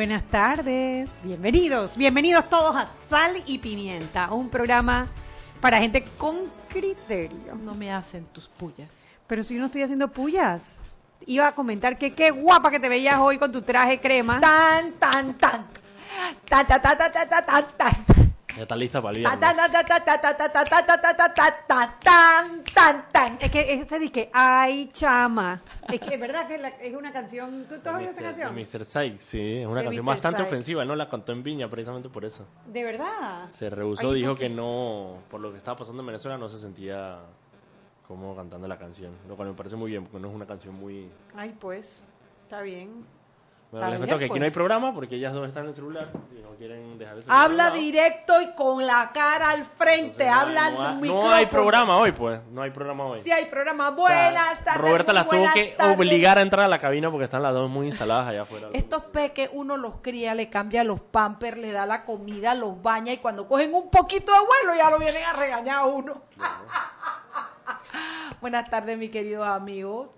Buenas tardes, bienvenidos, bienvenidos todos a Sal y Pimienta, un programa para gente con criterio. No me hacen tus pullas. Pero si yo no estoy haciendo pullas, iba a comentar que qué guapa que te veías hoy con tu traje crema. Tan, tan, tan. Tan, tan, tan, tan, tan, tan, tan. Ya estás lista para el viernes. Es que se dice, ay, chama. Es que es verdad que es una canción. ¿Tú, has oído esta canción? Mr. Sykes, sí. Es una canción bastante ofensiva. No la cantó en Viña precisamente por eso. ¿De verdad? Se rehusó, dijo que no, por lo que estaba pasando en Venezuela, no se sentía como cantando la canción. Lo cual me parece muy bien, porque no es una canción muy. Ay, pues, está bien. Bueno, les cuento que aquí no hay programa porque ellas dos están en el celular y no quieren dejar el celular. Habla directo y con la cara al frente. Entonces, Habla no al micrófono. No hay programa hoy, pues, no hay programa hoy. Sí hay programa. O sea, Buenas tardes. Roberta las tuvo buenas que tardes. obligar a entrar a la cabina porque están las dos muy instaladas allá afuera. Estos peques uno los cría, le cambia los pampers, le da la comida, los baña y cuando cogen un poquito de vuelo ya lo vienen a regañar a uno. Buenas tardes, mis queridos amigos.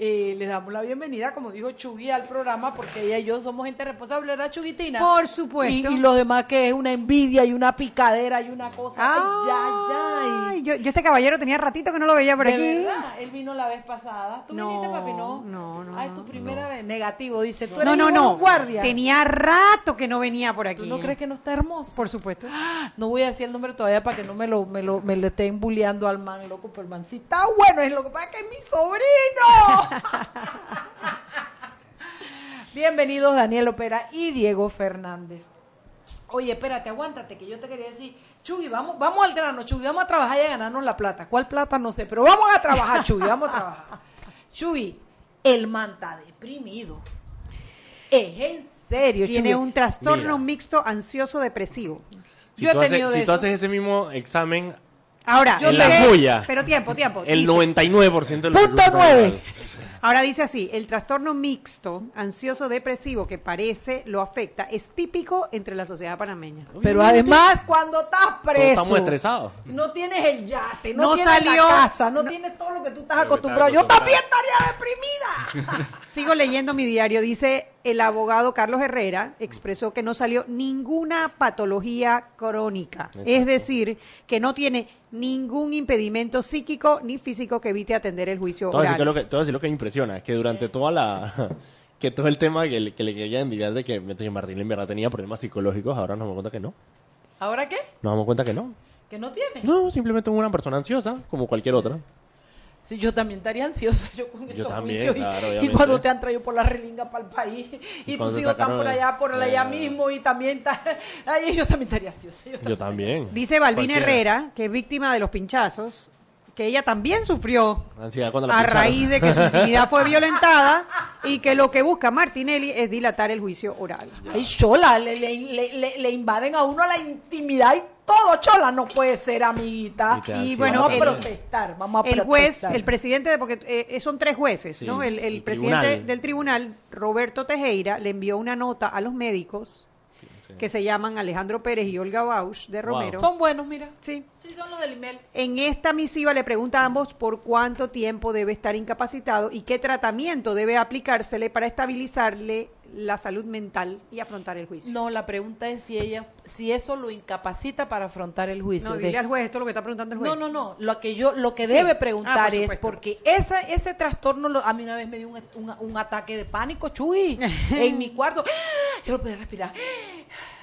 Eh, les damos la bienvenida, como dijo Chugui, al programa porque ella y yo somos gente responsable, ¿verdad, Chuguitina? Por supuesto. Y, y los demás que es una envidia y una picadera y una cosa. Ay, ay, Ay, yo, yo este caballero tenía ratito que no lo veía por de aquí. verdad, él vino la vez pasada. ¿Tú No, viniste, papi? No, no, no, Ah, es tu no. primera vez. Negativo, dice. Tú eres No, no, no. guardia. Tenía rato que no venía por aquí. ¿Tú no crees que no está hermoso? Por supuesto. No voy a decir el nombre todavía para que no me lo, me lo, me lo estén bulleando al man, loco, pero el man sí está bueno, es lo que pasa que es mi sobrino. Bienvenidos Daniel Opera y Diego Fernández. Oye, espérate, aguántate, que yo te quería decir, Chugui, vamos, vamos al grano, Chugui, vamos a trabajar y a ganarnos la plata. ¿Cuál plata? No sé, pero vamos a trabajar, Chugui, vamos a trabajar. Chugui, el man está deprimido. Es en serio, Tiene un trastorno Mira. mixto ansioso depresivo. Si, Yo he tú, haces, tenido de si tú eso. haces ese mismo examen, Ahora, Yo en la joya, Pero tiempo, tiempo. el dice- 99% de los Punto recursos nueve. naturales. Ahora dice así, el trastorno mixto, ansioso depresivo que parece lo afecta es típico entre la sociedad panameña. Pero además, cuando estás preso, estamos estresados. no tienes el yate, no, No tienes salió- la casa, no, no- tienes todo lo que tú estás acostumbrado. Yo también estaría deprimida. Sigo leyendo mi diario. Dice el abogado Carlos Herrera expresó que no salió ninguna patología crónica. Exacto. Es decir, que no tiene ningún impedimento psíquico ni físico que evite atender el juicio que oral. lo que, te voy a decir lo que impresiona, es que durante toda la... que todo el tema que, le- que le querían indicar de que Martín en verdad tenía problemas psicológicos, ahora nos damos cuenta que no. ¿Ahora qué? Nos damos cuenta que no. Que no tiene. No, simplemente una persona ansiosa, como cualquier otra. Sí, yo también estaría ansiosa yo con esos también, juicios. y- claro, y, obviamente. cuando te han traído por la relinga para el país y, cuando tus hijos están por allá, por allá Eh. mismo y también está... Ay, yo también estaría ansiosa. Yo también. Yo también. Dice Cualquiera. Herrera, que es víctima de los pinchazos, que ella también sufrió Ansiedad cuando la a pincharon. raíz de que su intimidad fue violentada y que lo que busca Martinelli es dilatar el juicio oral. Ay, chola, le, le, le, le- invaden a uno la intimidad y todo, chola, no puede ser, amiguita. Y te Y ansiedad bueno, vamos a protestar, vamos a el juez, protestar. el presidente, de- porque eh, son tres jueces, Sí, ¿no? El, el el presidente tribunal. del tribunal, Roberto Tejera, le envió una nota a los médicos que se llaman Alejandro Pérez y Olga Bausch de Wow. Romero. Son buenos, mira. Sí. Sí, son los del email. En esta misiva le pregunta a ambos por cuánto tiempo debe estar incapacitado y qué tratamiento debe aplicársele para estabilizarle la salud mental y afrontar el juicio. No, la pregunta es si ella, si eso lo incapacita para afrontar el juicio. No, De- dile al juez esto es lo que está preguntando el juez. no, no, no. Lo que yo, lo que Sí. debe Ah, preguntar por es porque esa, ese trastorno, lo- a mí una vez me dio un, un- un ataque de pánico, chuy, en mi cuarto. Yo no podía respirar.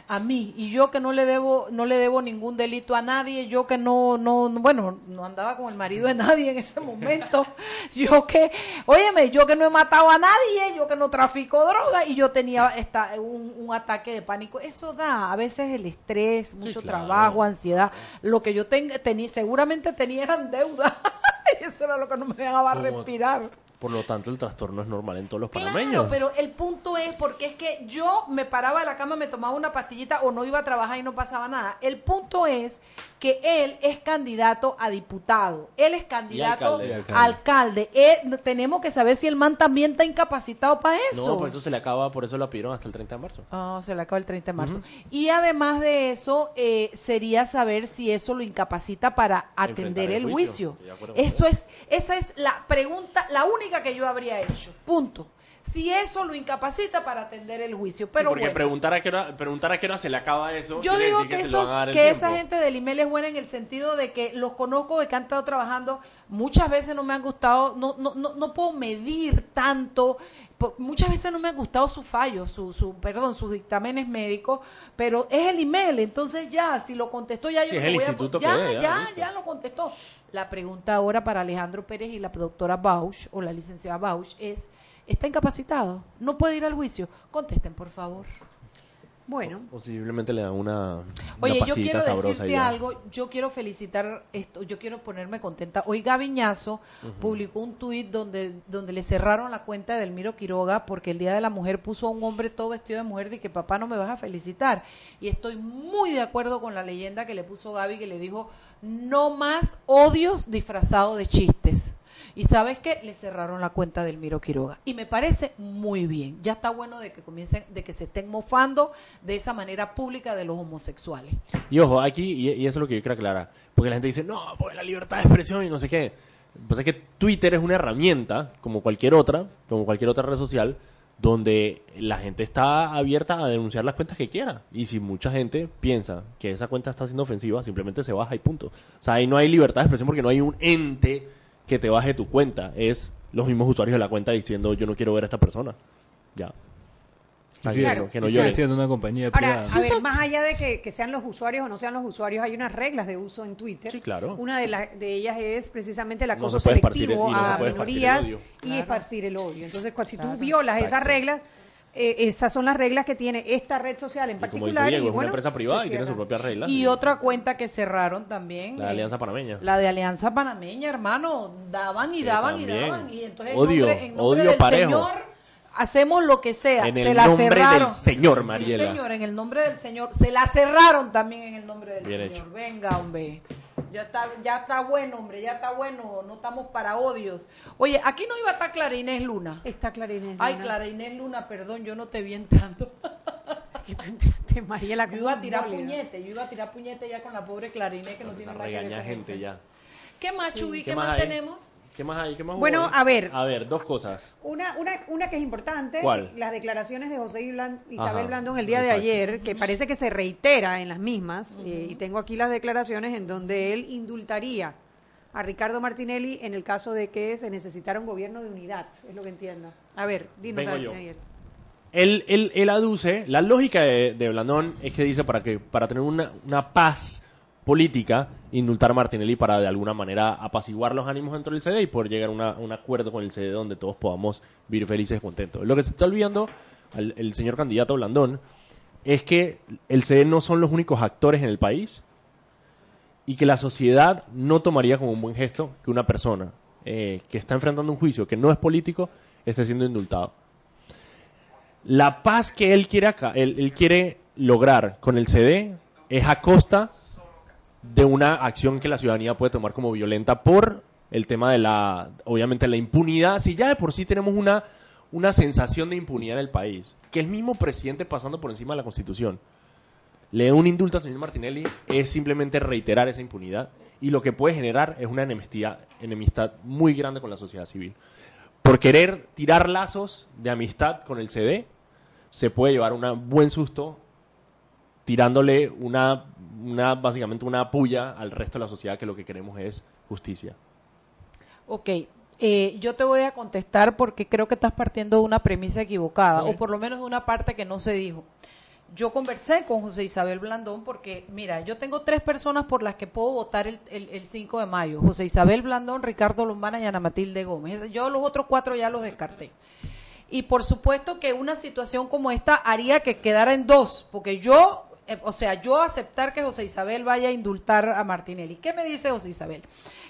A mí y yo que no le debo, no le debo ningún delito a nadie, yo que no, no, no- bueno, no andaba con el marido de nadie en ese momento, yo que, óyeme, yo que no he matado a nadie, yo que no trafico droga y yo tenía esta, un, un ataque de pánico. Eso da a veces el estrés, mucho claro. trabajo, ansiedad. Lo que yo ten- tenía, seguramente tenía eran deuda. eso era lo que no me dejaba Como- respirar. Por lo tanto, el trastorno es normal en todos los Claro, panameños. pero el punto es porque es que yo me paraba de la cama, me tomaba una pastillita o no iba a trabajar y no pasaba nada. El punto es que él es candidato a diputado, él es candidato alcalde, a alcalde. alcalde. Él- tenemos que saber si el man también está incapacitado para eso. No, por eso se le acaba, por eso lo pidieron hasta el 30 de marzo. Ah, se le acaba el 30 de marzo. Y además de eso, eh, sería saber si eso lo incapacita para atender el el juicio. juicio. Eso es, esa es la pregunta, la única que yo habría hecho. Punto. Si eso lo incapacita para atender el juicio. Pero sí, porque bueno. preguntar, a qué hora, preguntar a qué hora se le acaba eso. Yo digo que, esos, a que esa gente del email es buena en el sentido de que los conozco de que han estado trabajando, muchas veces no me han gustado, no, no, no, no puedo medir tanto, por- muchas veces no me han gustado sus fallos, su, su, perdón, sus dictámenes médicos, pero es el email, entonces ya, si lo contestó ya, yo Sí, es el voy a- instituto ya, que es, ya, ya, listo. ya lo contestó. La pregunta ahora para Alejandro Pérez y la doctora Bausch, o la licenciada Bausch, es, ¿está incapacitado? ¿No puede ir al juicio? Contesten, por favor. Bueno, Posiblemente le dan una, una Oye, yo quiero decirte ya. algo, yo quiero felicitar esto, yo quiero ponerme contenta. Hoy Gaviñazo publicó un tuit donde, donde le cerraron la cuenta de Elmiro Quiroga porque el Día de la Mujer puso a un hombre todo vestido de mujer y que papá no me vas a felicitar. Y estoy muy de acuerdo con la leyenda que le puso Gaby que le dijo, no más odios disfrazados de chistes. Y sabes qué, le cerraron la cuenta del Miro Quiroga. Y me parece muy bien. Ya está bueno de que comiencen, de que se estén mofando de esa manera pública de los homosexuales. Y ojo, aquí, y, eso es lo que yo quiero aclarar, porque la gente dice, no, pues la libertad de expresión y no sé qué. Pues es que Twitter es una herramienta, como cualquier otra, como cualquier otra red social, donde la gente está abierta a denunciar las cuentas que quiera. Y si mucha gente piensa que esa cuenta está siendo ofensiva, simplemente se baja y punto. O sea, ahí no hay libertad de expresión porque no hay un ente que te baje tu cuenta. Es los mismos usuarios de la cuenta diciendo, yo no quiero ver a esta persona. Ya. Así no- que no sigue siendo una compañía Ahora, privada. a ver, más allá de que, que sean los usuarios o no sean los usuarios, hay unas reglas de uso en Twitter. Sí, claro. Una de, las de ellas es precisamente el No acoso el- selectivo no se a puede esparcir el minorías odio. y esparcir el odio. Entonces, cual- si tú Claro. violas esas reglas, eh, esas son las reglas que tiene esta red social en Y como particular. dice Diego, y es una empresa privada se y tiene sus propias reglas. Y otra cuenta que cerraron también. La de eh, Alianza Panameña. La de Alianza Panameña, hermano. Daban y daban y daban. Y entonces en Odio, nombre, en nombre odio del parejo. Señor hacemos lo que sea. En se el la nombre cerraron. del Señor, Sí, Mariela. señor, en el nombre del Señor. Se la cerraron también en el nombre del Bien Señor. hecho. Venga, hombre. Ya está, ya está bueno, hombre, ya está bueno. No estamos para odios. Oye, aquí no iba a estar Clara Inés Luna. Está Clarines. Ay, Luna. Clara Inés Luna, perdón, yo no te vi entrando. Que tú entraste, Mariela, Yo iba a tirar válida. puñete, yo iba a tirar puñete ya con la pobre Clarinés que no tiene a nada que ver gente ya. ¿Qué más, Chugui? ¿Qué, ¿Qué más, tenemos? ¿Qué más hay? ¿Qué más Bueno, a ver. A ver, dos cosas. Una, una, una que es importante, ¿Cuál? las declaraciones de José Isabel Ajá, Blandón el día de ayer, que parece que se reitera en las mismas, eh, y tengo aquí las declaraciones en donde él indultaría a Ricardo Martinelli en el caso de que se necesitara un gobierno de unidad, es lo que entiendo. A ver, dinos, Vengo yo. Daniel. Él, él, él aduce, la lógica de, de Blandón es que dice para que para tener una, una paz política, indultar a Martinelli para de alguna manera apaciguar los ánimos dentro del CD y poder llegar a una- un acuerdo con el CD donde todos podamos vivir felices y contentos. Lo que se está olvidando al el señor candidato Blandón es que el CD no son los únicos actores en el país y que la sociedad no tomaría como un buen gesto que una persona eh, que está enfrentando un juicio que no es político esté siendo indultado. La paz que él quiere, acá, él, él quiere lograr con el CD es a costa de una acción que la ciudadanía puede tomar como violenta por el tema de la, obviamente, la impunidad. Si ya de por sí tenemos una, una sensación de impunidad en el país, que el mismo presidente pasando por encima de la Constitución le dé un indulto al señor Martinelli es simplemente reiterar esa impunidad y lo que puede generar es una enemistad, enemistad muy grande con la sociedad civil. Por querer tirar lazos de amistad con el CD, se puede llevar un buen susto tirándole una, una, básicamente una puya al resto de la sociedad que lo que queremos es justicia. Ok, eh, yo te voy a contestar porque creo que estás partiendo de una premisa equivocada, o por lo menos de una parte que no se dijo. Yo conversé con José Isabel Blandón porque, mira, yo tengo tres personas por las que puedo votar el, el, el 5 de mayo. José Isabel Blandón, Ricardo Lombana y Ana Matilde Gómez. Yo los otros cuatro ya los descarté. Y por supuesto que una situación como esta haría que quedara en dos, porque yo, eh, o sea, yo aceptar que José Isabel vaya a indultar a Martinelli. ¿Qué me dice José Isabel?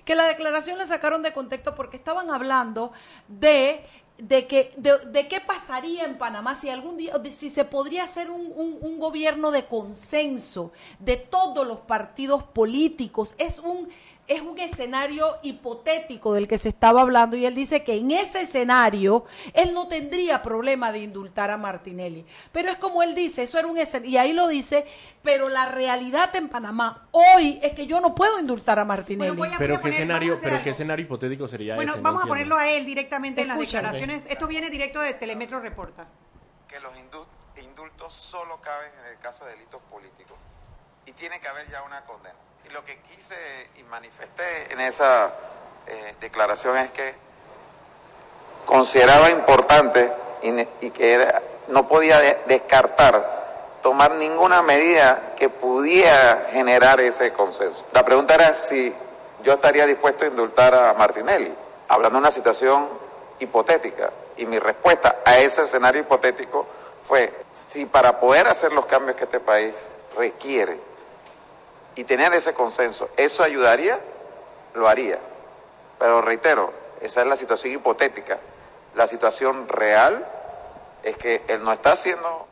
que la declaración la sacaron de contexto porque estaban hablando de de que de, qué pasaría en Panamá si algún día si se podría hacer un- un gobierno de consenso de todos los partidos políticos es un es un escenario hipotético del que se estaba hablando y él dice que en ese escenario él no tendría problema de indultar a Martinelli. Pero es como él dice, eso era un escenario, y ahí lo dice, pero la realidad en Panamá hoy es que yo no puedo indultar a Martinelli. Bueno, voy a- Pero a qué poner- escenario, pero qué escenario hipotético sería Bueno, ese. No vamos a ponerlo a él directamente en las declaraciones. Esto viene directo de Telemetro Reporta. que los indu- indultos solo caben en el caso de delitos políticos y tiene que haber ya una condena. Y lo que quise y manifesté en esa eh, declaración es que consideraba importante y, que era- no podía de- descartar tomar ninguna medida que pudiera generar ese consenso. La pregunta era si yo estaría dispuesto a indultar a Martinelli, hablando de una situación hipotética. Y mi respuesta a ese escenario hipotético fue, si para poder hacer los cambios que este país requiere y tener ese consenso, eso ayudaría, lo haría. Pero reitero, esa es la situación hipotética. La situación real es que él no está siendo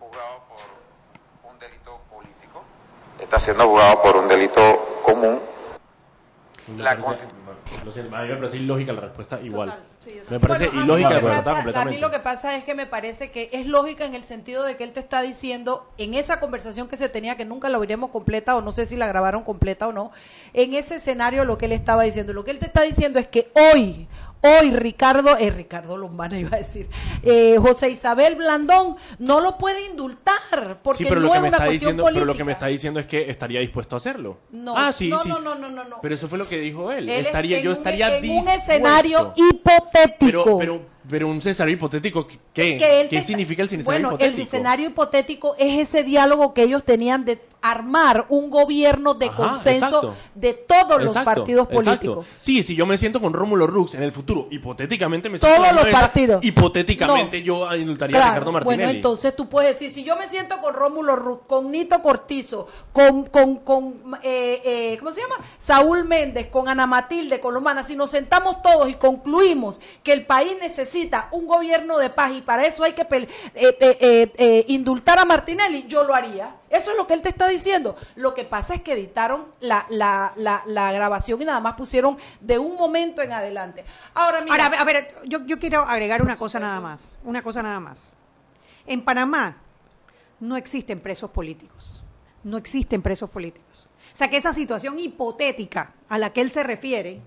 juzgado por un delito político, está siendo juzgado por un delito común. La parece- constitu- lo siento, a mí me parece ilógica la respuesta igual. Total, sí, yo me parece Bueno, ilógica la que respuesta completamente. A mí lo que pasa es que me parece que es lógica en el sentido de que él te está diciendo, en esa conversación que se tenía, que nunca la oiremos completa o no sé si la grabaron completa o no, en ese escenario lo que él estaba diciendo, lo que él te está diciendo es que hoy, hoy Ricardo, eh, Ricardo Lombana iba a decir, eh, José Isabel Blandón no lo puede indultar porque sí, pero no lo que es me una está cuestión diciendo, pero lo que política. me está diciendo es que estaría dispuesto a hacerlo. No, ah, sí, no, sí. no, no, no, no, no. Pero eso fue lo que dijo él. Él es- estaría, yo un- estaría en un dispuesto. escenario hipotético. Pero, pero, pero un escenario hipotético, ¿qué? que ¿Qué te- significa el escenario bueno, hipotético? el escenario hipotético es ese diálogo que ellos tenían de armar un gobierno de Ajá, consenso exacto. de todos los partidos exacto. políticos. Sí, si yo me siento con Rómulo Rux en el futuro, hipotéticamente me siento Todos los mesa, partidos. Hipotéticamente No. yo indultaría a Ricardo Martinelli. bueno, entonces tú puedes decir, si yo me siento con Rómulo Ruz, con Nito Cortizo, con, con, con eh, eh, ¿cómo se llama? Saúl Méndez, con Ana Matilde, con Lomana, si nos sentamos todos y concluimos que el país necesita un gobierno de paz y para eso hay que eh, eh, eh, eh, indultar a Martinelli, yo lo haría. Eso es lo que él te está diciendo. Lo que pasa es que editaron la, la, la, la grabación y nada más pusieron de un momento en adelante. Ahora, mira, Ahora, a ver, yo, yo quiero agregar una cosa nada más. Una cosa nada más. En Panamá no existen presos políticos. No existen presos políticos. O sea que esa situación hipotética a la que él se refiere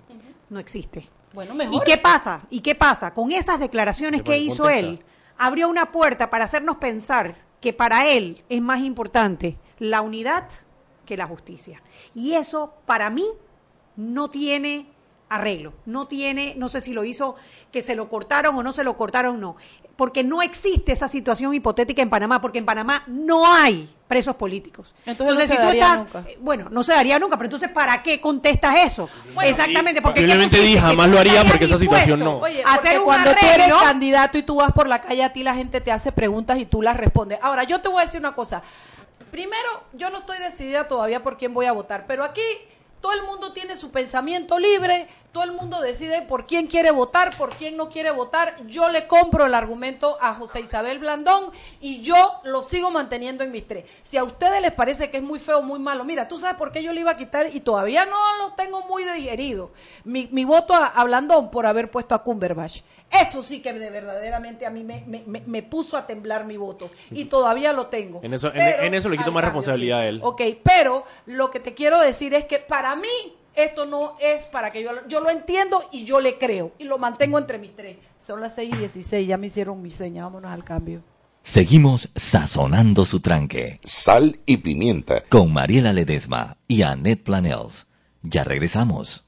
no existe. Bueno, ¿Y qué pasa? ¿Y qué pasa? Con esas declaraciones que hizo él, abrió una puerta para hacernos pensar que para él es más importante la unidad que la justicia. Y eso, para mí, no tiene arreglo. No tiene, no sé si lo hizo, que se lo cortaron o no se lo cortaron, no. Porque no existe esa situación hipotética en Panamá, porque en Panamá no hay presos políticos. Entonces no se si tú estás, nunca. bueno, no se daría nunca, pero entonces ¿para qué contestas eso? Exactamente, porque ¿qué posiblemente pusiste? di, Que jamás lo haría porque esa situación no. Oye, hacer un cuando tú eres candidato y tú vas por la calle, a ti la gente te hace preguntas y tú las respondes. Ahora, yo te voy a decir una cosa. Primero, yo no estoy decidida todavía por quién voy a votar, pero aquí todo el mundo tiene su pensamiento libre, todo el mundo decide por quién quiere votar, por quién no quiere votar. Yo le compro el argumento a José Isabel Blandón y yo lo sigo manteniendo en mis tres. Si a ustedes les parece que es muy feo, muy malo, mira, tú sabes por qué yo le iba a quitar y todavía no lo tengo muy digerido. Mi, mi voto a, a Blandón por haber puesto a Cumberbatch. Eso sí que de verdaderamente a mí me, me- me- me puso a temblar mi voto y todavía lo tengo. En eso- en- Pero en eso le quito más cambio, responsabilidad sí. a él. Ok, pero lo que te quiero decir es que para mí esto no es para que yo lo, yo lo entiendo y yo le creo y lo mantengo entre mis tres. Son las 6 y 16, ya me hicieron mi seña, vámonos al cambio. Seguimos sazonando su tranque Sal y pimienta. con Mariela Ledesma y Annette Planels. Ya regresamos.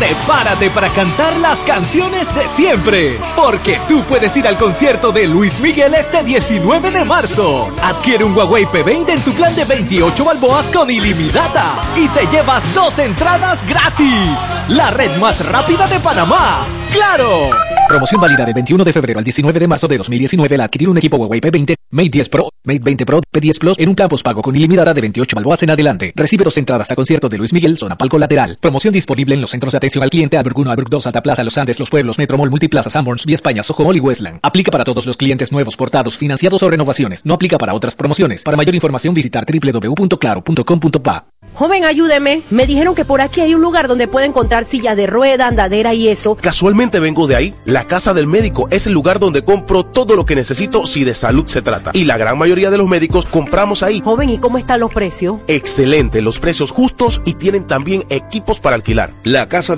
Prepárate para cantar las canciones de siempre, porque tú puedes ir al concierto de Luis Miguel este 19 de marzo. Adquiere un Huawei P20 en tu plan de 28 balboas con ilimitada y te llevas dos entradas gratis. La red más rápida de Panamá. ¡Claro! Promoción válida del 21 de febrero al 19 de marzo de 2019 al adquirir un equipo Huawei P20, Mate 10 Pro, Mate 20 Pro, P10 Plus en un plan pago con ilimitada de 28 balboas en adelante. Recibe dos entradas a concierto de Luis Miguel, zona palco lateral. Promoción disponible en los centros de atención al cliente Alberg 1, Alberg 2, Alta Plaza, Los Andes, Los Pueblos, Metro Mall, Multiplaza, Sanborns, Vía España, Soho Mall y Westland. Aplica para todos los clientes nuevos, portados, financiados o renovaciones. No aplica para otras promociones. Para mayor información visitar www.claro.com.pa. Joven, ayúdeme. Me dijeron que por aquí hay un lugar donde puede encontrar sillas de rueda, andadera y eso. Casualmente vengo de ahí. La casa del médico es el lugar donde compro todo lo que necesito si de salud se trata. Y la gran mayoría de los médicos compramos ahí. Joven, ¿y cómo están los precios? Excelente, los precios justos y tienen también equipos para alquilar. La casa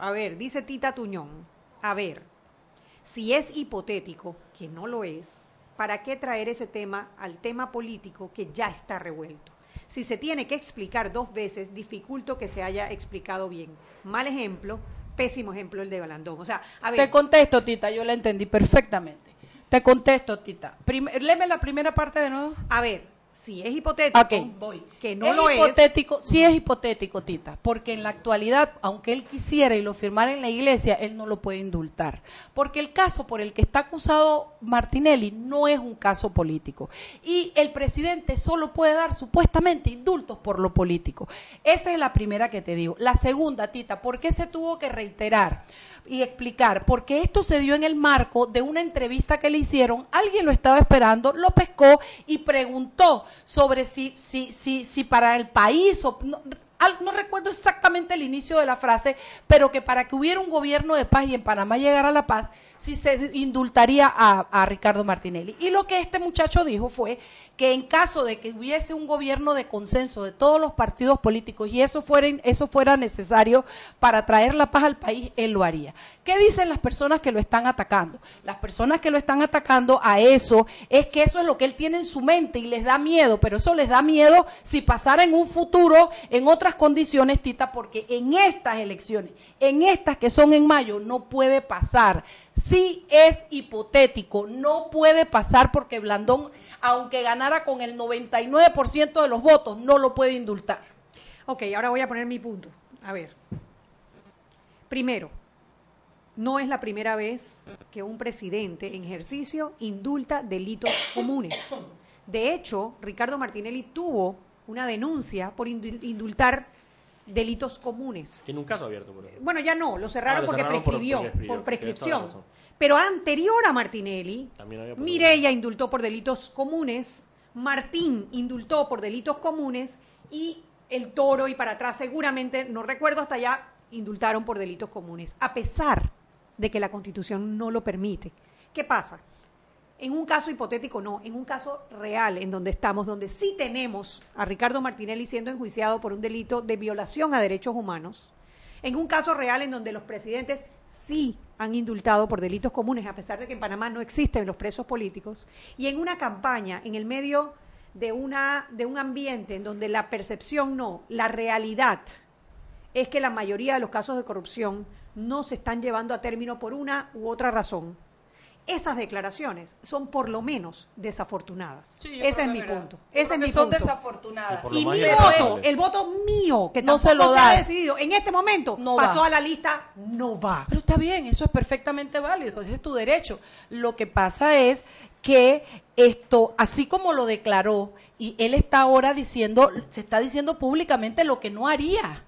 A ver, dice Tita Tuñón. A ver, si es hipotético, que no lo es, ¿para qué traer ese tema al tema político que ya está revuelto? Si se tiene que explicar dos veces, dificulto que se haya explicado bien. Mal ejemplo, pésimo ejemplo el de Balandón. O sea, a ver, Te contesto, Tita, yo la entendí perfectamente. Te contesto, Tita. Prim- léeme la primera parte de nuevo. a ver, si es hipotético, voy. que no es lo hipotético, sí es hipotético, Tita, porque en la actualidad, aunque él quisiera y lo firmara en la iglesia, él no lo puede indultar. Porque el caso por el que está acusado Martinelli no es un caso político. Y el presidente solo puede dar supuestamente indultos por lo político. Esa es la primera que te digo. La segunda, Tita, ¿por qué se tuvo que reiterar? Y explicar, porque esto se dio en el marco de una entrevista que le hicieron, alguien lo estaba esperando, lo pescó y preguntó sobre si, si, si, si para el país o no, no recuerdo exactamente el inicio de la frase, pero que para que hubiera un gobierno de paz y en Panamá llegara la paz, si se indultaría a, Ricardo Martinelli. Y lo que este muchacho dijo fue que en caso de que hubiese un gobierno de consenso de todos los partidos políticos y eso fuera, eso fuera necesario para traer la paz al país, él lo haría. ¿Qué dicen las personas que lo están atacando? Las personas que lo están atacando a eso es que eso es lo que él tiene en su mente y les da miedo, pero eso les da miedo si pasara en un futuro en otras condiciones, Tita, porque en estas elecciones, en estas que son en mayo, no puede pasar. Sí es hipotético, no puede pasar porque Blandón, aunque ganara con el 99% de los votos, no lo puede indultar. Ok, ahora voy a poner mi punto. A ver. Primero, no es la primera vez que un presidente en ejercicio indulta delitos comunes. De hecho, Ricardo Martinelli tuvo una denuncia por indul- indultar delitos comunes. En un caso abierto, por ejemplo. Bueno, ya no, lo cerraron Ah, lo porque cerraron prescribió, por prescripción. Pero anterior a Martinelli. Mireya indultó por delitos comunes, Martín indultó por delitos comunes y el toro y para atrás seguramente, no recuerdo hasta allá, indultaron por delitos comunes, a pesar de que la constitución no lo permite. ¿Qué pasa? En un caso hipotético no, en un caso real en donde estamos, donde sí tenemos a Ricardo Martinelli siendo enjuiciado por un delito de violación a derechos humanos, en un caso real en donde los presidentes sí han indultado por delitos comunes, a pesar de que en Panamá no existen los presos políticos, y en una campaña, en el medio de, una, de un ambiente en donde la percepción no, la realidad es que la mayoría de los casos de corrupción no se están llevando a término por una u otra razón. Esas declaraciones son por lo menos desafortunadas. Sí, Ese es mi verdad. punto. Yo Ese creo es que mi son punto. desafortunadas. Y mi voto, el voto mío, que No se lo se ha das. decidido en este momento, No pasó va. a la lista, no va. Pero está bien, eso es perfectamente válido, ese es tu derecho. Lo que pasa es que esto, así como lo declaró, y él está ahora diciendo, se está diciendo públicamente lo que no haría.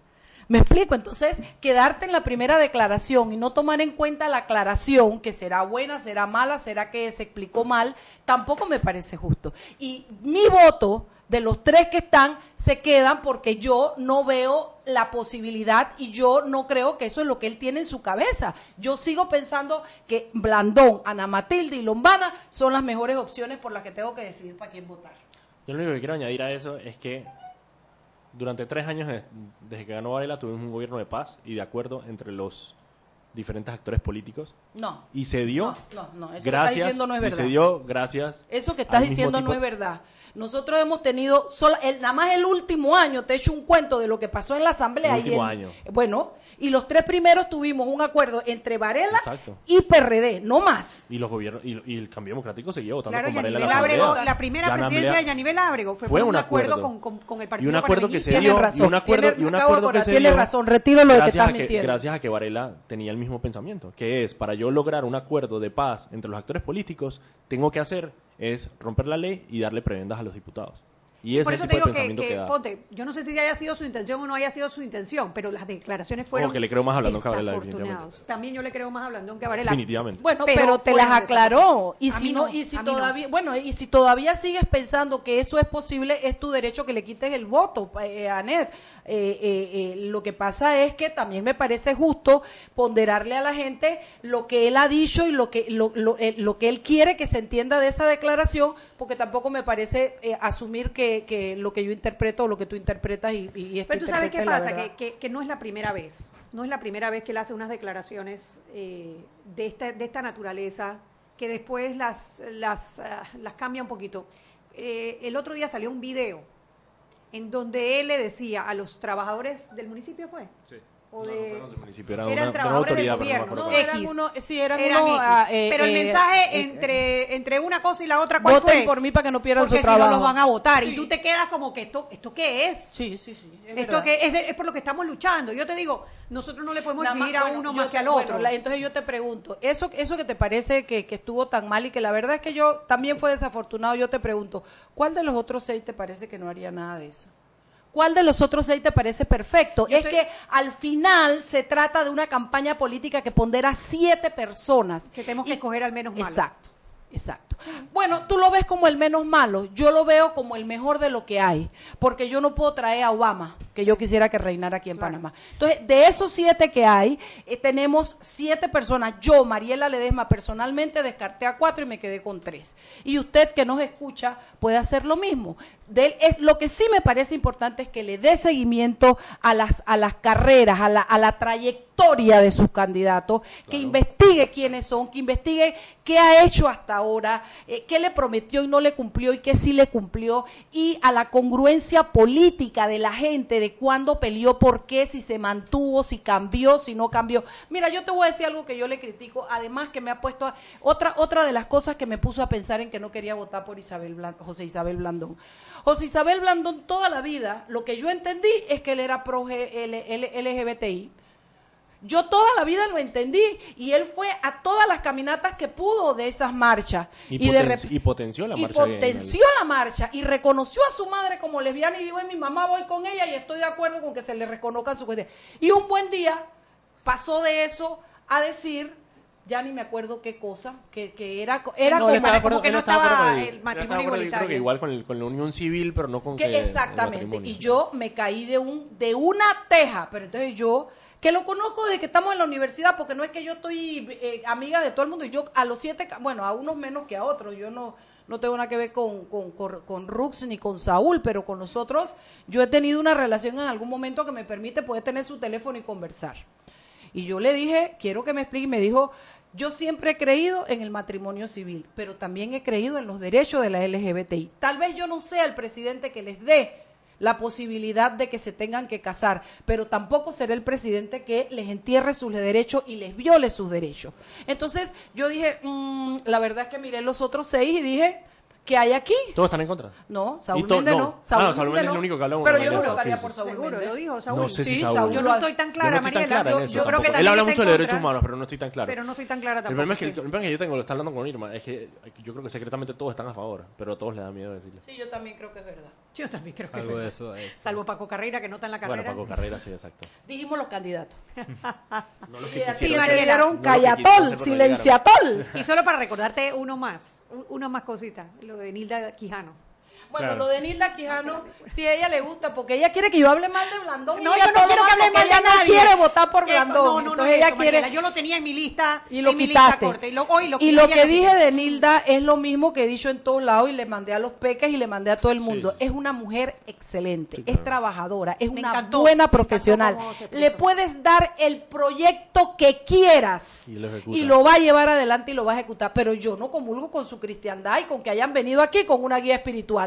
Me explico, entonces quedarte en la primera declaración y no tomar en cuenta la aclaración, que será buena, será mala, será que se explicó mal, tampoco me parece justo. Y mi voto de los tres que están se quedan porque yo no veo la posibilidad y yo no creo que eso es lo que él tiene en su cabeza. Yo sigo pensando que Blandón, Ana Matilde y Lombana son las mejores opciones por las que tengo que decidir para quién votar. Yo lo único que quiero añadir a eso es que durante tres años des- desde que ganó Varela tuvimos un gobierno de paz y de acuerdo entre los diferentes actores políticos No. y se dio No, no, no, eso que estás gracias diciendo no es y verdad. se dio gracias Eso que estás diciendo no es verdad. Nosotros hemos tenido, sola- el, nada más el último año, te he hecho un cuento de lo que pasó en la Asamblea. El último y año. Bueno, y los tres primeros tuvimos un acuerdo entre Varela Exacto. y PRD, no más. y los gobiernos y, y el cambio democrático seguía votando Claro, con Varela en la asamblea la primera presidencia de Yanivel Ábrego fue, fue un, un acuerdo, acuerdo. con, con- con el y partido un acuerdo que se dio y un acuerdo tienes- y un acuerdo que se dio razón, retiro lo de que gracias estás a que, mintiendo. gracias a que Varela tenía el mismo pensamiento que es para yo lograr un acuerdo de paz entre los actores políticos tengo que hacer es romper la ley y darle prebendas a los diputados y ese Por es eso te de digo que, pensamiento que, que, da ponte, yo no sé si haya sido su intención o no haya sido su intención, pero las declaraciones fueron Ojo, que le creo más a Blandón que a Varela. También yo le creo más a Blandón que a Varela. definitivamente Bueno, pero, te las aclaró. Y si no, no, y si no. todavía, bueno, y si todavía sigues pensando que eso es posible, es tu derecho que le quites el voto, eh, Anet. Eh, eh, eh, lo que pasa es que también me parece justo ponderarle a la gente lo que él ha dicho y lo que lo, lo, eh, lo que él quiere que se entienda de esa declaración, porque tampoco me parece eh, asumir que, que lo que yo interpreto o lo que tú interpretas y, y, Pero tú sabes qué pasa, que, que- que no es la primera vez, no es la primera vez que él hace unas declaraciones eh, de, esta, de esta naturaleza que después las, las, ah, las cambia un poquito. Eh, el otro día salió un video en donde él le decía a los trabajadores del municipio, ¿fue? O No, de- no fueron del municipio, era eran una- de una trabajadores no me gobierno, No, eran uno, sí, eran, Eran uno, X. ah, eh, pero el eh, mensaje eh, entre, entre una cosa y la otra, ¿cuál Voten fue? por mí para que no pierdan Porque su si no los van a votar y tú te quedas como que esto, ¿esto qué es? Sí, sí, sí. es Esto que es, de- es por lo que estamos luchando. Yo te digo, nosotros no le podemos Nada más- a uno más que al bueno, otro. la- entonces yo te pregunto, eso, eso que te parece que, que estuvo tan mal y que la verdad es que yo también fue desafortunado, yo te pregunto, ¿cuál de los otros seis te parece que no haría nada de eso? ¿Cuál de los otros seis te parece perfecto? Yo es estoy- que al final se trata de una campaña política que pondera siete personas. que tenemos que escoger al menos malo. Exacto, exacto. Bueno, tú lo ves como el menos malo, yo lo veo como el mejor de lo que hay, porque yo no puedo traer a Obama, que yo quisiera que reinara aquí en Panamá. Entonces, de esos siete que hay, eh, tenemos siete personas. Yo, Mariela Ledesma, personalmente descarté a cuatro y me quedé con tres. Y usted que nos escucha puede hacer lo mismo. De él es, lo que sí me parece importante es que le dé seguimiento a las, a las carreras, a la, a la trayectoria de sus candidatos, que investigue quiénes son, que investigue qué ha hecho hasta ahora, eh, qué le prometió y no le cumplió y qué sí le cumplió, y a la congruencia política de la gente, de cuándo peleó, por qué, si se mantuvo, si cambió, si no cambió. Mira, yo te voy a decir algo que yo le critico, además que me ha puesto, otra, otra de las cosas que me puso a pensar en que no quería votar por Isabel José Isabel Blandón. José Isabel Blandón toda la vida, lo que yo entendí es que él era pro LGBTI. Yo toda la vida lo entendí y él fue a todas las caminatas que pudo de esas marchas. Y, de poten- y potenció la y marcha el- potenció la marcha y reconoció a su madre como lesbiana y dijo, "Ay, mi mamá voy con ella y estoy de acuerdo con que se le reconozca su cuestión. Y un buen día pasó de eso a decir, ya ni me acuerdo qué cosa, que, que era, era No, él como, estaba que no estaba estaba el matrimonio yo Creo igualitario. que igual con, el- con la unión civil, pero no con que exactamente. Y yo me caí de un de una teja, pero entonces yo que lo conozco desde que estamos en la universidad, porque no es que yo estoy eh, amiga de todo el mundo y yo a los siete, bueno, a unos menos que a otros, yo no no tengo nada que ver con, con, con, con Rux ni con Saúl, pero con nosotros yo he tenido una relación en algún momento que me permite poder tener su teléfono y conversar. Y yo le dije, quiero que me explique, y me dijo, yo siempre he creído en el matrimonio civil, pero también he creído en los derechos de la LGBTI. Tal vez yo no sea el presidente que les dé la posibilidad de que se tengan que casar, pero tampoco será el presidente que les entierre sus derechos y les viole sus derechos. Entonces yo dije, mm, la verdad es que miré los otros seis y dije, ¿qué hay aquí? ¿Todos están en contra? No, Saúl Méndez no. no. Ah, Saúl Saúl Méndez Méndez es no. el único que habla con Pero yo no votaría sí, por. Saúl Seguro, Méndez. lo dijo Saúl. No sé si Sí, Saúl. Saúl Yo lo no estoy tan Yo clara, no estoy tan Mariela. clara Yo, en eso yo creo que. Él habla mucho de derechos contra, humanos, pero no estoy tan claro. Pero no estoy tan clara El tampoco. problema, es que, el problema que yo tengo, lo está hablando con Irma, es que yo creo que secretamente todos están a favor, pero a todos les da miedo decirle. Sí, yo también creo que es verdad. Yo también creo que Algo es de verdad. eso hay. Salvo Paco Carrera, que no está en la carrera. Bueno, Paco Carrera, sí, exacto. Dijimos los candidatos. No los que callatol, silenciatol. Y solo para recordarte uno más, una más cosita, lo de Nilda Quijano. Bueno, Claro. lo de Nilda Quijano, si a ella le gusta, porque ella quiere que yo hable mal de Blandón. No, ella yo no quiero que hable mal de ella no nadie. quiere votar por Eh, Blandón. no, no, no, entonces ella eso, quiere Mariela, yo lo tenía en mi lista, y lo quitaste. corta, y lo, hoy lo y lo ella que dije de Nilda es lo mismo que he dicho en todos lados y le mandé a los peques y le mandé a todo el mundo. Es una mujer excelente, es trabajadora, es Me una encantó, buena profesional. Le puedes dar el proyecto que quieras Y lo y lo va a llevar adelante y lo va a ejecutar. Pero yo no comulgo con su cristiandad y con que hayan venido aquí con una guía espiritual.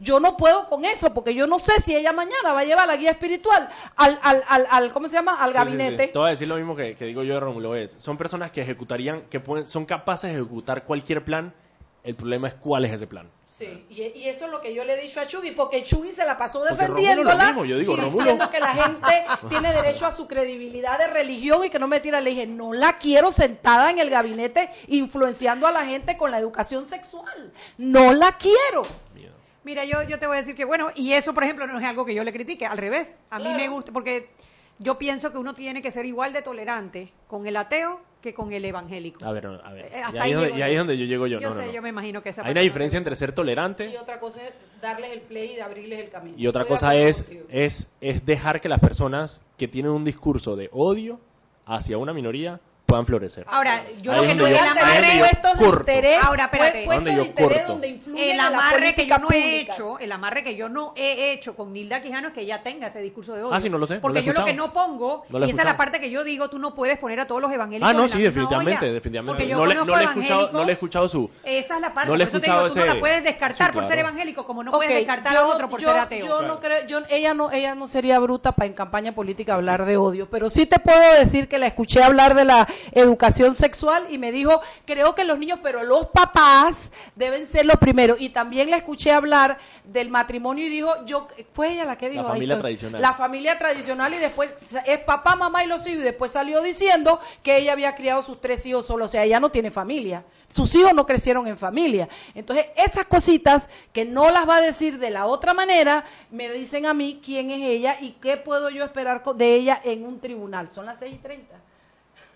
Yo no puedo con eso porque yo no sé si ella mañana va a llevar la guía espiritual al, al, al, al- ¿cómo se llama? Al Sí, sí, sí. gabinete. Te voy a decir lo mismo que, que digo yo de Rómulo es. Son personas que ejecutarían, que pueden, son capaces de ejecutar cualquier plan. El problema es cuál es ese plan. Sí, y, y eso es lo que yo le he dicho a Chugui, porque Chugui se la pasó defendiéndola mismo, yo digo, y Rómulo- diciendo que la gente tiene derecho a su credibilidad de religión y que no me tira. Le dije, no la quiero sentada en el gabinete influenciando a la gente con la educación sexual. No la quiero. Mira, yo, yo te voy a decir que, bueno, y eso, por ejemplo, no es algo que yo le critique, al revés. A mí Claro. me gusta, porque yo pienso que uno tiene que ser igual de tolerante con el ateo que con el evangélico. A ver, a ver. Eh, Y ahí, ahí es donde, llego y ahí yo. es donde yo llego yo. Yo no, sé, no, no. yo me imagino que esa Hay una diferencia entre ser tolerante Y otra cosa es darles el play y de abrirles el camino. y otra Estoy cosa es, es, es dejar que las personas que tienen un discurso de odio hacia una minoría puedan florecer. Ahora, yo Ahí lo es que no donde el es amarre puestos de interés, Ahora, espérate. puestos Donde de interés donde influyen el en la amarre que yo no he hecho, el amarre que yo no he hecho con Nilda Quijano es que ella tenga ese discurso de odio. Ah, sí, no lo sé, no Porque lo yo lo que no pongo, No y esa es la parte que yo digo, tú no puedes poner a todos los evangélicos Ah, no, en la sí, definitivamente, olla. definitivamente. Porque yo No le, conozco no le he escuchado, no le he escuchado su... Esa es la parte, No le he por eso te digo, tú no la puedes descartar Sí, por ser evangélico, como no puedes descartar a otro por yo- ser ateo. Yo no creo, yo, ella no, ella no sería bruta para en campaña política hablar de odio, pero sí te puedo decir que la escuché hablar de la educación sexual y me dijo, creo que los niños, pero los papás deben ser los primeros. Y también la escuché hablar del matrimonio y dijo, yo, fue ella la que dijo. La familia tradicional. La familia tradicional y después es papá, mamá y los hijos y después salió diciendo que ella había criado sus tres hijos solo, o sea, ella no tiene familia. Sus hijos no crecieron en familia. Entonces, esas cositas que no las va a decir de la otra manera, me dicen a mí quién es ella y qué puedo yo esperar de ella en un tribunal. Son las 6 y 30.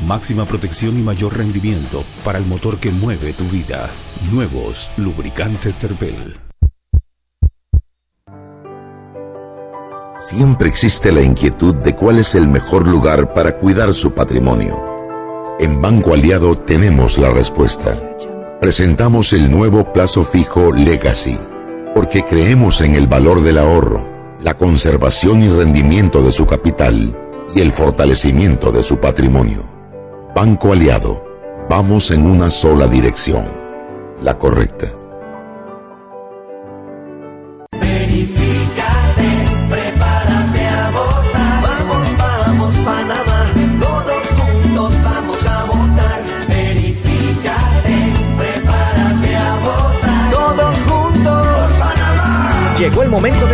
Máxima protección y mayor rendimiento para el motor que mueve tu vida. Nuevos lubricantes Terpel. Siempre existe la inquietud de cuál es el mejor lugar para cuidar su patrimonio. En Banco Aliado tenemos la respuesta. Presentamos el nuevo plazo fijo Legacy, porque creemos en el valor del ahorro, la conservación y rendimiento de su capital y el fortalecimiento de su patrimonio. Banco Aliado, vamos en una sola dirección, la correcta. Verifícate, prepárate a votar. Vamos, vamos, Panamá, todos juntos vamos a votar. Verifícate, prepárate a votar. Todos juntos, por Panamá. Llegó el momento de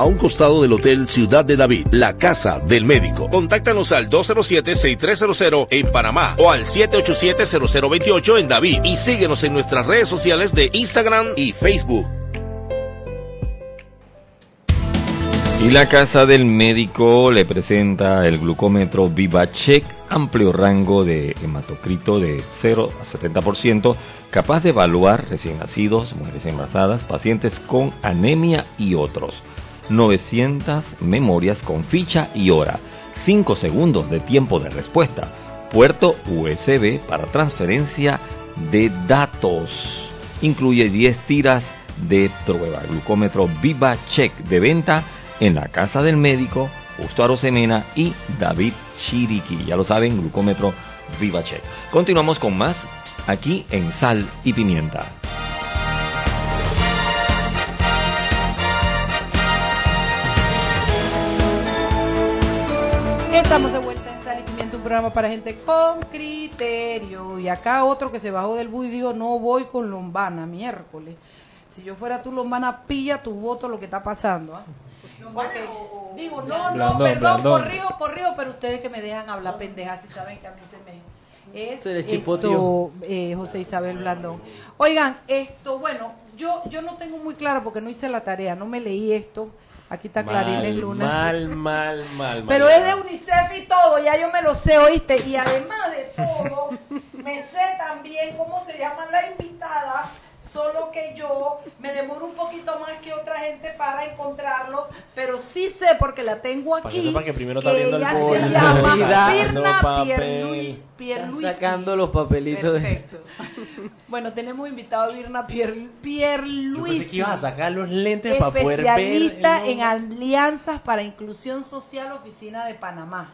a un costado del Hotel Ciudad de David, la casa del médico. Contáctanos al 207-6300 en Panamá o al 787-0028 en David y síguenos en nuestras redes sociales de Instagram y Facebook. Y la casa del médico le presenta el glucómetro VivaCheck, amplio rango de hematocrito de 0 a 70%, capaz de evaluar recién nacidos, mujeres embarazadas, pacientes con anemia y otros. 900 memorias con ficha y hora, 5 segundos de tiempo de respuesta, puerto USB para transferencia de datos. Incluye 10 tiras de prueba. Glucómetro Viva Check de venta en la casa del médico Justo Arosemena y David Chiriqui. Ya lo saben, glucómetro Viva Check. Continuamos con más aquí en Sal y Pimienta. Estamos de vuelta en Sal y un programa para gente con criterio. Y acá otro que se bajó del bus y dijo, no voy con Lombana miércoles. Si yo fuera tú, Lombana, pilla tu voto lo que está pasando. ¿ah? Porque, digo, no, no, Blandón, perdón, Blandón. corrido, corrido, pero ustedes que me dejan hablar pendejas si saben que a mí se me... Es Se le esto, chipoteó. eh, José Isabel Blandón. Oigan, esto, bueno, yo, yo no tengo muy claro porque no hice la tarea, no me leí esto. Aquí está Clarines Luna. Mal, mal, mal, mal. Pero es de UNICEF y todo, ya yo me lo sé, oíste. Y además de todo, me sé también cómo se llama la invitada, solo que yo me demoro un poquito más que otra gente para encontrarlo, pero sí sé porque la tengo Para que aquí. sepa que primero está el ella bolso, se llama papel. Pierluis, Pierluisi. sacando los papelitos. Perfecto. Bueno, tenemos invitado a Birna Pier, Pierluisi. Yo pensé que ibas a sacar los lentes para poder ver. el Especialista en alianzas para inclusión social, oficina de Panamá.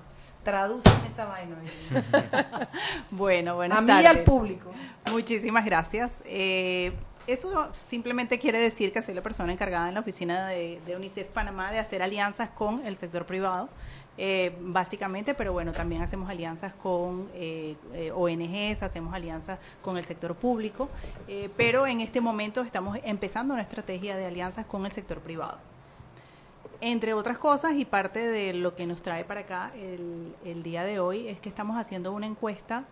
Tradúceme esa vaina. Bueno, buenas A mí y al público. Muchísimas gracias. Eh, eso simplemente quiere decir que soy la persona encargada en la oficina de, de UNICEF Panamá de hacer alianzas con el sector privado, eh, básicamente, pero bueno, también hacemos alianzas con eh, eh, ONGs, hacemos alianzas con el sector público, eh, pero en este momento estamos empezando una estrategia de alianzas con el sector privado. Entre otras cosas, y parte de lo que nos trae para acá el, el día de hoy, es que estamos haciendo una encuesta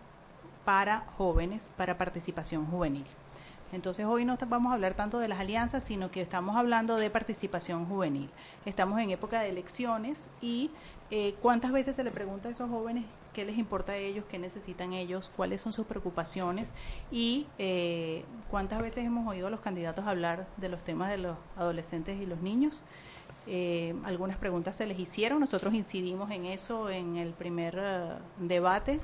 para jóvenes, para participación juvenil. Entonces hoy no vamos a hablar tanto de las alianzas, sino que estamos hablando de participación juvenil. Estamos en época de elecciones y eh, cuántas veces se le pregunta a esos jóvenes qué les importa a ellos, qué necesitan ellos, cuáles son sus preocupaciones y eh, cuántas veces hemos oído a los candidatos hablar de los temas de los adolescentes y los niños. Eh, algunas preguntas se les hicieron, nosotros incidimos en eso en el primer eh, debate.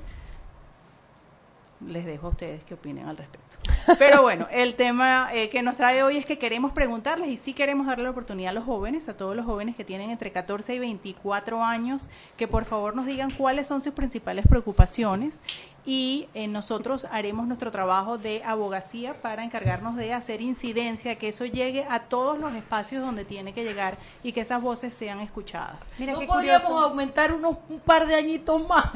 Les dejo a ustedes qué opinen al respecto. Pero bueno, el tema eh, que nos trae hoy es que queremos preguntarles y sí queremos darle la oportunidad a los jóvenes, a todos los jóvenes que tienen entre 14 y 24 años, que por favor nos digan cuáles son sus principales preocupaciones y eh, nosotros haremos nuestro trabajo de abogacía para encargarnos de hacer incidencia, que eso llegue a todos los espacios donde tiene que llegar y que esas voces sean escuchadas. no qué podríamos curioso. aumentar unos un par de añitos más.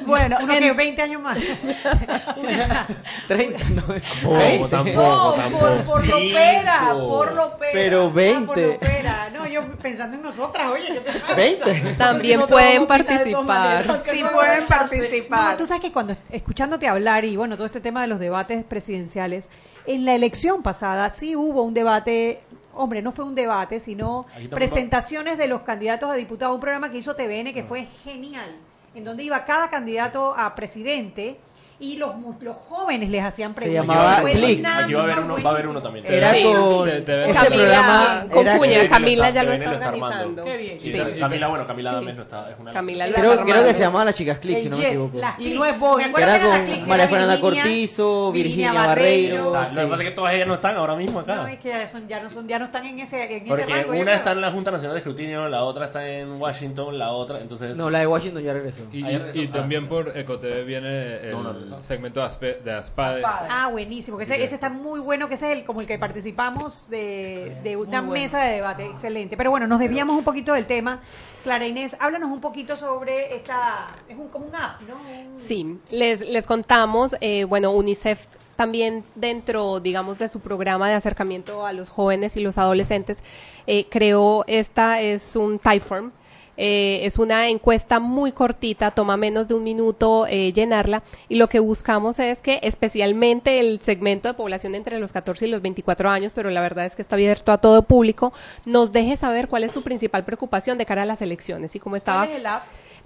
Bueno, Unos en- que 20 años más. 30, no, Tampoco, 20. tampoco, No, tampoco. por, por lo pera, por lo pera. Pero Ah, por 20. lo pera. No, yo pensando en nosotras, oye, ¿qué te pasa? 20. También Si no pueden maneras, participar. porque Sí no pueden participar. Sabes que cuando escuchándote hablar y bueno, todo este tema de los debates presidenciales, en la elección pasada sí hubo un debate, hombre, no fue un debate, sino presentaciones de los candidatos a diputados, un programa que hizo TVN que fue genial, en donde iba cada candidato a presidente y los, mu- los jóvenes les hacían Se preguntas. llamaba Fue Click. Aquí va a haber uno, va a haber uno también. Era Sí. con Te- te- ese Camila- programa con era Camila ya lo está armando. organizando. Qué bien. Sí, Sí. sí, Camila, bueno, Camila Dames no está, es una Camila lo Creo, está creo que se llamaba Las Chicas Click, si no me equivoco. Las Y no es acuerdo era con María Fernanda Virginia- Cortizo, Virginia Barreiro. Lo que pasa es que todas ellas no están ahora mismo acá. No, es que ya, son, ya, no son, ya no están en ese, en ese Porque una está en la Junta Nacional de Escrutinio, la otra está en Washington, la otra, entonces... No, la de Washington ya regresó. Y, Ah, también sí. por Ecotv viene el segmento de, Aspe- de Aspade. Ah, buenísimo. Que ese, ese está muy bueno, que ese es el como el que participamos de, de una Muy bueno. mesa de debate. Excelente. Pero bueno, nos desviamos un poquito del tema. Clara Inés, háblanos un poquito sobre esta... Es un, como un app, ¿no? Un- Sí, les, les contamos, eh, bueno, UNICEF también dentro, digamos, de su programa de acercamiento a los jóvenes y los adolescentes, eh, creó, esta es un Typeform, eh, es una encuesta muy cortita, toma menos de un minuto eh, llenarla y lo que buscamos es que especialmente el segmento de población entre los 14 y los 24 años, pero la verdad es que está abierto a todo público, nos deje saber cuál es su principal preocupación de cara a las elecciones. Y como estaba...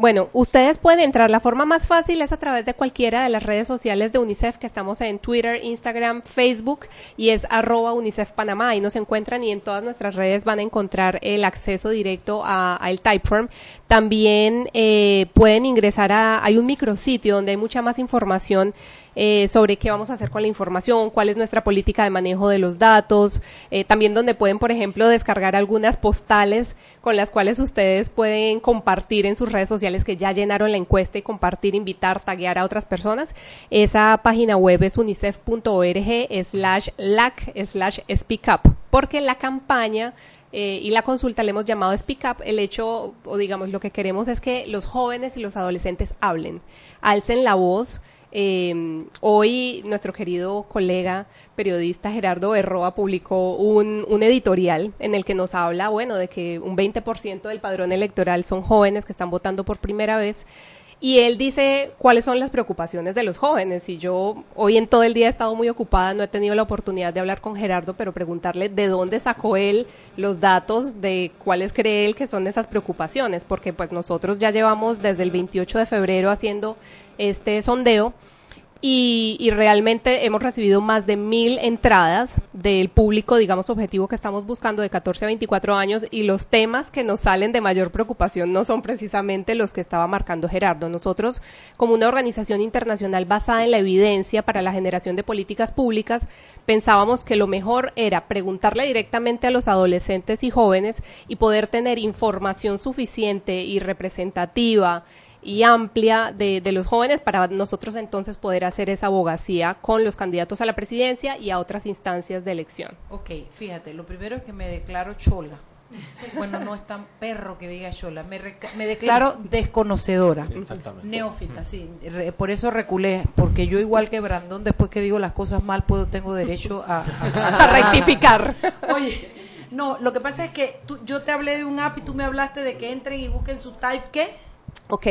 Bueno, ustedes pueden entrar. La forma más fácil es a través de cualquiera de las redes sociales de UNICEF, que estamos en Twitter, Instagram, Facebook, y es arroba UNICEF Panamá. Ahí nos encuentran y en todas nuestras redes van a encontrar el acceso directo a, a Typeform. También eh, pueden ingresar a, hay un micrositio donde hay mucha más información eh, sobre qué vamos a hacer con la información, cuál es nuestra política de manejo de los datos, eh, también donde pueden, por ejemplo, descargar algunas postales con las cuales ustedes pueden compartir en sus redes sociales que ya llenaron la encuesta y compartir, invitar, taguear a otras personas. Esa página web es unicef.org slash lac slash speak up, porque la campaña eh, y la consulta le hemos llamado Speak Up. El hecho, o digamos, lo que queremos es que los jóvenes y los adolescentes hablen, alcen la voz. Eh, hoy nuestro querido colega periodista Gerardo Berroa publicó un, un editorial en el que nos habla, bueno, de que un 20% del padrón electoral son jóvenes que están votando por primera vez. Y él dice cuáles son las preocupaciones de los jóvenes. Y yo hoy en todo el día he estado muy ocupada, no he tenido la oportunidad de hablar con Gerardo, pero preguntarle de dónde sacó él los datos de cuáles cree él que son esas preocupaciones, porque pues nosotros ya llevamos desde el 28 de febrero haciendo este sondeo y, y realmente hemos recibido más de mil entradas del público, digamos, objetivo que estamos buscando de 14 a 24 años y los temas que nos salen de mayor preocupación no son precisamente los que estaba marcando Gerardo. Nosotros, como una organización internacional basada en la evidencia para la generación de políticas públicas, pensábamos que lo mejor era preguntarle directamente a los adolescentes y jóvenes y poder tener información suficiente y representativa y amplia de, de, los jóvenes para nosotros entonces poder hacer esa abogacía con los candidatos a la presidencia y a otras instancias de elección. Ok, fíjate, lo primero es que me declaro chola. Bueno, no es tan perro que diga chola. Me, me declaro desconocedora. Exactamente. Neófita, sí. Re por eso reculé, porque yo igual que Brandon, después que digo las cosas mal, puedo tengo derecho a, a, a rectificar. Oye, no, lo que pasa es que tú, yo te hablé de un app y tú me hablaste de que entren y busquen su type, ¿qué? Ok,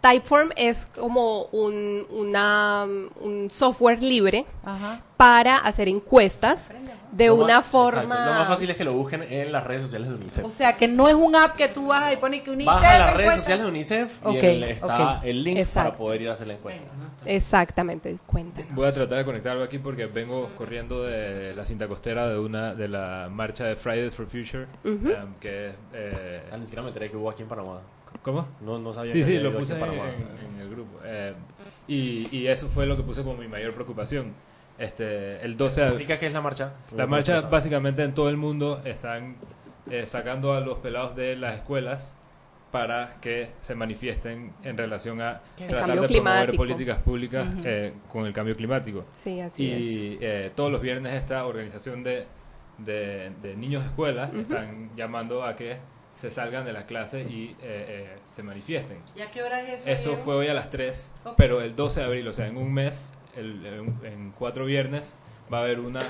Typeform es como un, una, un software libre Ajá. para hacer encuestas de Lo una más- forma... exacto. Lo más fácil es que lo busquen en las redes sociales de UNICEF. O sea, que no es un app que tú vas y pones que UNICEF... Vas a las redes sociales de UNICEF y Ok, el- está el link Exacto. para poder ir a hacer la encuesta. Exactamente, cuéntanos. Voy a tratar de conectar algo aquí porque vengo corriendo de la cinta costera de una de la marcha de Fridays for Future, em, que eh, Ah, ni siquiera me enteré que hubo aquí en Panamá. ¿Cómo? No, no sabía Sí, que sí, había lo puse en en, Panamá. en el grupo. eh, y, y eso fue lo que puse como mi mayor preocupación. Este, el 12 de ¿Explica qué es la marcha? La marcha básicamente en todo el mundo están eh, sacando a los pelados de las escuelas para que se manifiesten en relación a El tratar cambio de promover climático. políticas públicas Ujú. eh, con el cambio climático. Sí, así y eh, todos los viernes esta organización de, de, de niños de escuela Ujú. están llamando a que se salgan de las clases y eh, eh, se manifiesten. ¿Y a qué hora es eso? Esto Diego? fue hoy a las 3, Ok. pero el 12 de abril, o sea, en un mes, el- en cuatro viernes, va a haber una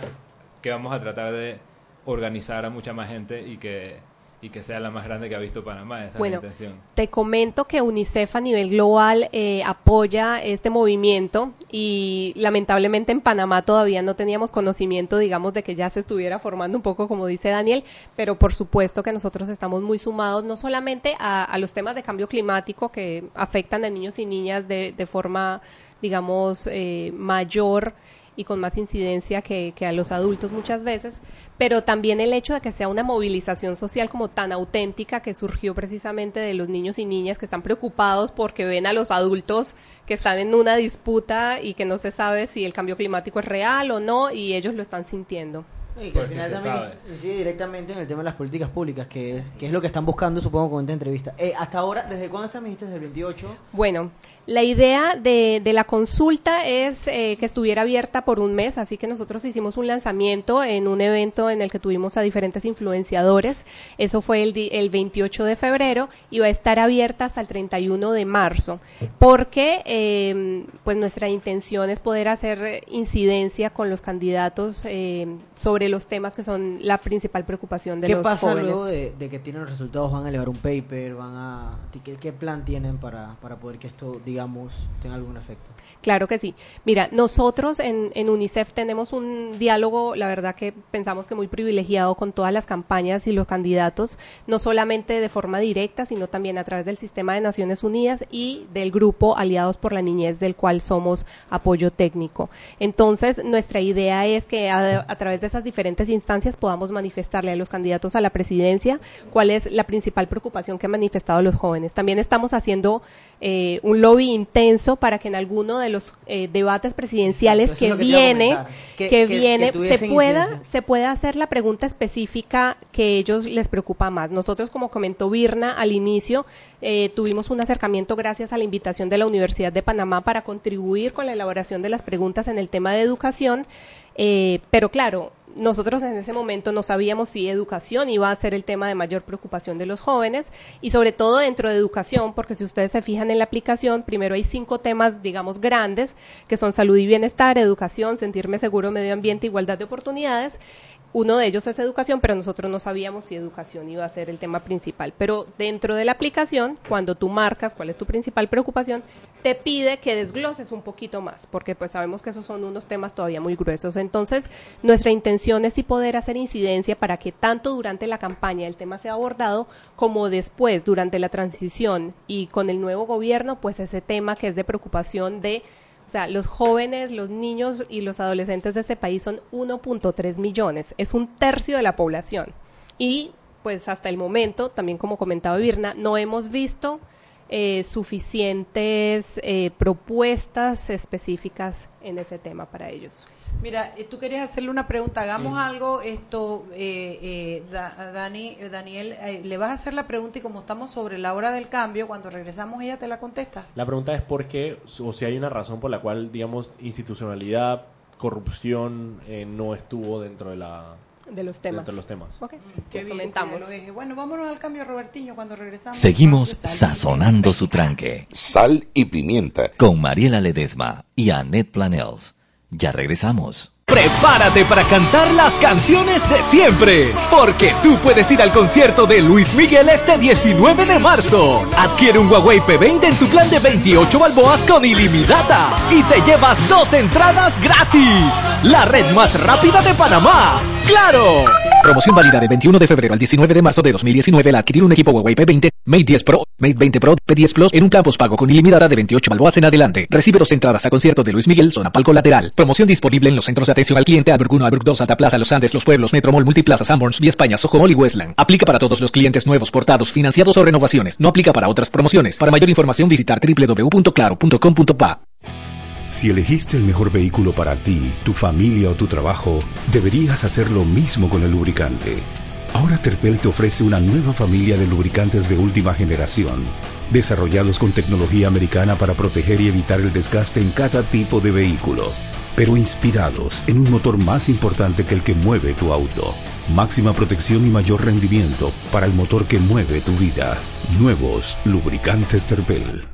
que vamos a tratar de organizar a mucha más gente y que, y que sea la más grande que ha visto Panamá. Esa Bueno, es la intención. Te comento que UNICEF a nivel global eh, apoya este movimiento y lamentablemente en Panamá todavía no teníamos conocimiento, digamos, de que ya se estuviera formando un poco, como dice Daniel, pero por supuesto que nosotros estamos muy sumados no solamente a, a los temas de cambio climático que afectan a niños y niñas de, de forma, digamos, eh, mayor y con más incidencia que, que a los adultos muchas veces, pero también el hecho de que sea una movilización social como tan auténtica que surgió precisamente de los niños y niñas que están preocupados porque ven a los adultos que están en una disputa y que no se sabe si el cambio climático es real o no y ellos lo están sintiendo. Y que al final también incide directamente en el tema de las políticas públicas, que es, que es lo que están buscando, supongo, con esta entrevista. Eh, hasta ahora, ¿desde cuándo están, dijiste? ¿Desde el 28? Bueno, la idea de, de la consulta es eh, que estuviera abierta por un mes, así que nosotros hicimos un lanzamiento en un evento en el que tuvimos a diferentes influenciadores. Eso fue el, el 28 de febrero y va a estar abierta hasta el 31 de marzo, porque eh, pues nuestra intención es poder hacer incidencia con los candidatos eh, sobre los temas que son la principal preocupación de ¿Qué los pasa jóvenes. luego de, de que tienen los resultados? ¿Van a elevar un paper? ¿Van a ¿qué, qué plan tienen para, para poder que esto, digamos, tenga algún efecto? Claro que sí. Mira, nosotros en, UNICEF tenemos un diálogo, la verdad que pensamos que muy privilegiado con todas las campañas y los candidatos, no solamente de forma directa, sino también a través del sistema de Naciones Unidas y del grupo Aliados por la Niñez, del cual somos apoyo técnico. Entonces, nuestra idea es que a, a través de esas diferentes instancias podamos manifestarle a los candidatos a la presidencia cuál es la principal preocupación que han manifestado los jóvenes. También estamos haciendo eh, un lobby intenso para que en alguno de los eh, debates presidenciales Exacto, que, viene, que, Que- que- viene, que se pueda, incidencia. se pueda hacer la pregunta específica que ellos les preocupa más. Nosotros, como comentó Virna al inicio, eh, tuvimos un acercamiento gracias a la invitación de la Universidad de Panamá para contribuir con la elaboración de las preguntas en el tema de educación. Eh, pero claro, nosotros en ese momento no sabíamos si educación iba a ser el tema de mayor preocupación de los jóvenes y sobre todo dentro de educación, porque si ustedes se fijan en la aplicación, primero hay cinco temas, digamos, grandes, que son salud y bienestar, educación, sentirme seguro, medio ambiente, igualdad de oportunidades. Uno de ellos es educación, pero nosotros no sabíamos si educación iba a ser el tema principal. Pero dentro de la aplicación, cuando tú marcas cuál es tu principal preocupación, te pide que desgloses un poquito más, porque pues sabemos que esos son unos temas todavía muy gruesos. Entonces, nuestra intención es sí poder hacer incidencia para que tanto durante la campaña el tema sea abordado, como después, durante la transición y con el nuevo gobierno, pues ese tema que es de preocupación de o sea, los jóvenes, los niños y los adolescentes de este país son 1.3 millones, es un tercio de la población. Y pues hasta el momento, también como comentaba Virna, no hemos visto eh, suficientes eh, propuestas específicas en ese tema para ellos. Mira, eh, tú querías hacerle una pregunta. Hagamos algo, esto, eh, eh, Da- Dani, eh, Daniel, eh, le vas a hacer la pregunta y como estamos sobre la hora del cambio, cuando regresamos ella te la contesta. La pregunta es por qué, o si hay una razón por la cual, digamos, institucionalidad, corrupción eh, no estuvo dentro de la De los temas. dentro de los temas. Ok, Qué pues bien, comentamos. Bueno, vámonos al cambio, Robertiño, cuando regresamos. Seguimos sazonando su tranque. Sal y pimienta. Con Mariela Ledesma y Annette Planels. Ya regresamos. Prepárate para cantar las canciones de siempre, porque tú puedes ir al concierto de Luis Miguel este 19 de marzo. Adquiere un Huawei P20 en tu plan de 28 balboas con ilimitada y te llevas dos entradas gratis. La red más rápida de Panamá. ¡Claro! Promoción válida del 21 de febrero al 19 de marzo de 2019 al adquirir un equipo Huawei P20, Mate 10 Pro, Mate 20 Pro, P10 Plus en un plan pago con ilimitada de 28 balboas en adelante. Recibe dos entradas a concierto de Luis Miguel, zona palco lateral. Promoción disponible en los centros de atención al cliente Alberg 1, Alberg 2, Santa Plaza, Los Andes, Los Pueblos, Metromol, Multiplaza, Sanborns, Vía España, Soho y Westland. Aplica para todos los clientes nuevos, portados, financiados o renovaciones. No aplica para otras promociones. Para mayor información visitar www.claro.com.pa. Si elegiste el mejor vehículo para ti, tu familia o tu trabajo, deberías hacer lo mismo con el lubricante. Ahora Terpel te ofrece una nueva familia de lubricantes de última generación, desarrollados con tecnología americana para proteger y evitar el desgaste en cada tipo de vehículo, pero inspirados en un motor más importante que el que mueve tu auto. Máxima protección y mayor rendimiento para el motor que mueve tu vida. Nuevos lubricantes Terpel.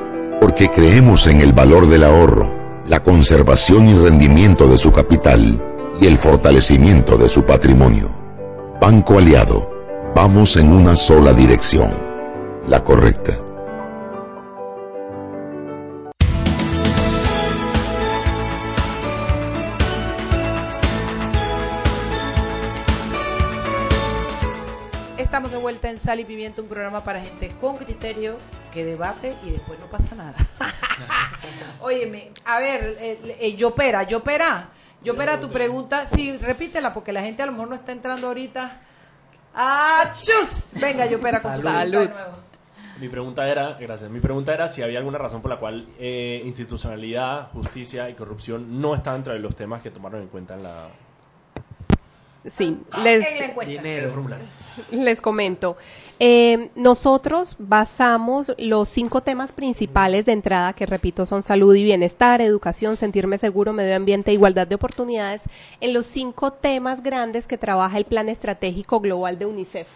porque creemos en el valor del ahorro, la conservación y rendimiento de su capital y el fortalecimiento de su patrimonio. Banco Aliado, vamos en una sola dirección, la correcta. Estamos de vuelta en Sal y Pimiento, un programa para gente con criterio que debate y después no pasa nada. Óyeme, a ver, eh, eh, Yopera, Yopera, Yopera, tu pregunta, sí, repítela porque la gente a lo mejor no está entrando ahorita. ¡Ah, chus! Venga, Yopera, con su pregunta de nuevo. Mi pregunta era, gracias, mi pregunta era si había alguna razón por la cual eh, institucionalidad, justicia y corrupción no están entre los temas que tomaron en cuenta en la... Sí, les, En la encuesta. el formulario. les comento. Eh, nosotros basamos los cinco temas principales de entrada, que repito son salud y bienestar, educación, sentirme seguro, medio ambiente, igualdad de oportunidades, en los cinco temas grandes que trabaja el Plan Estratégico Global de UNICEF.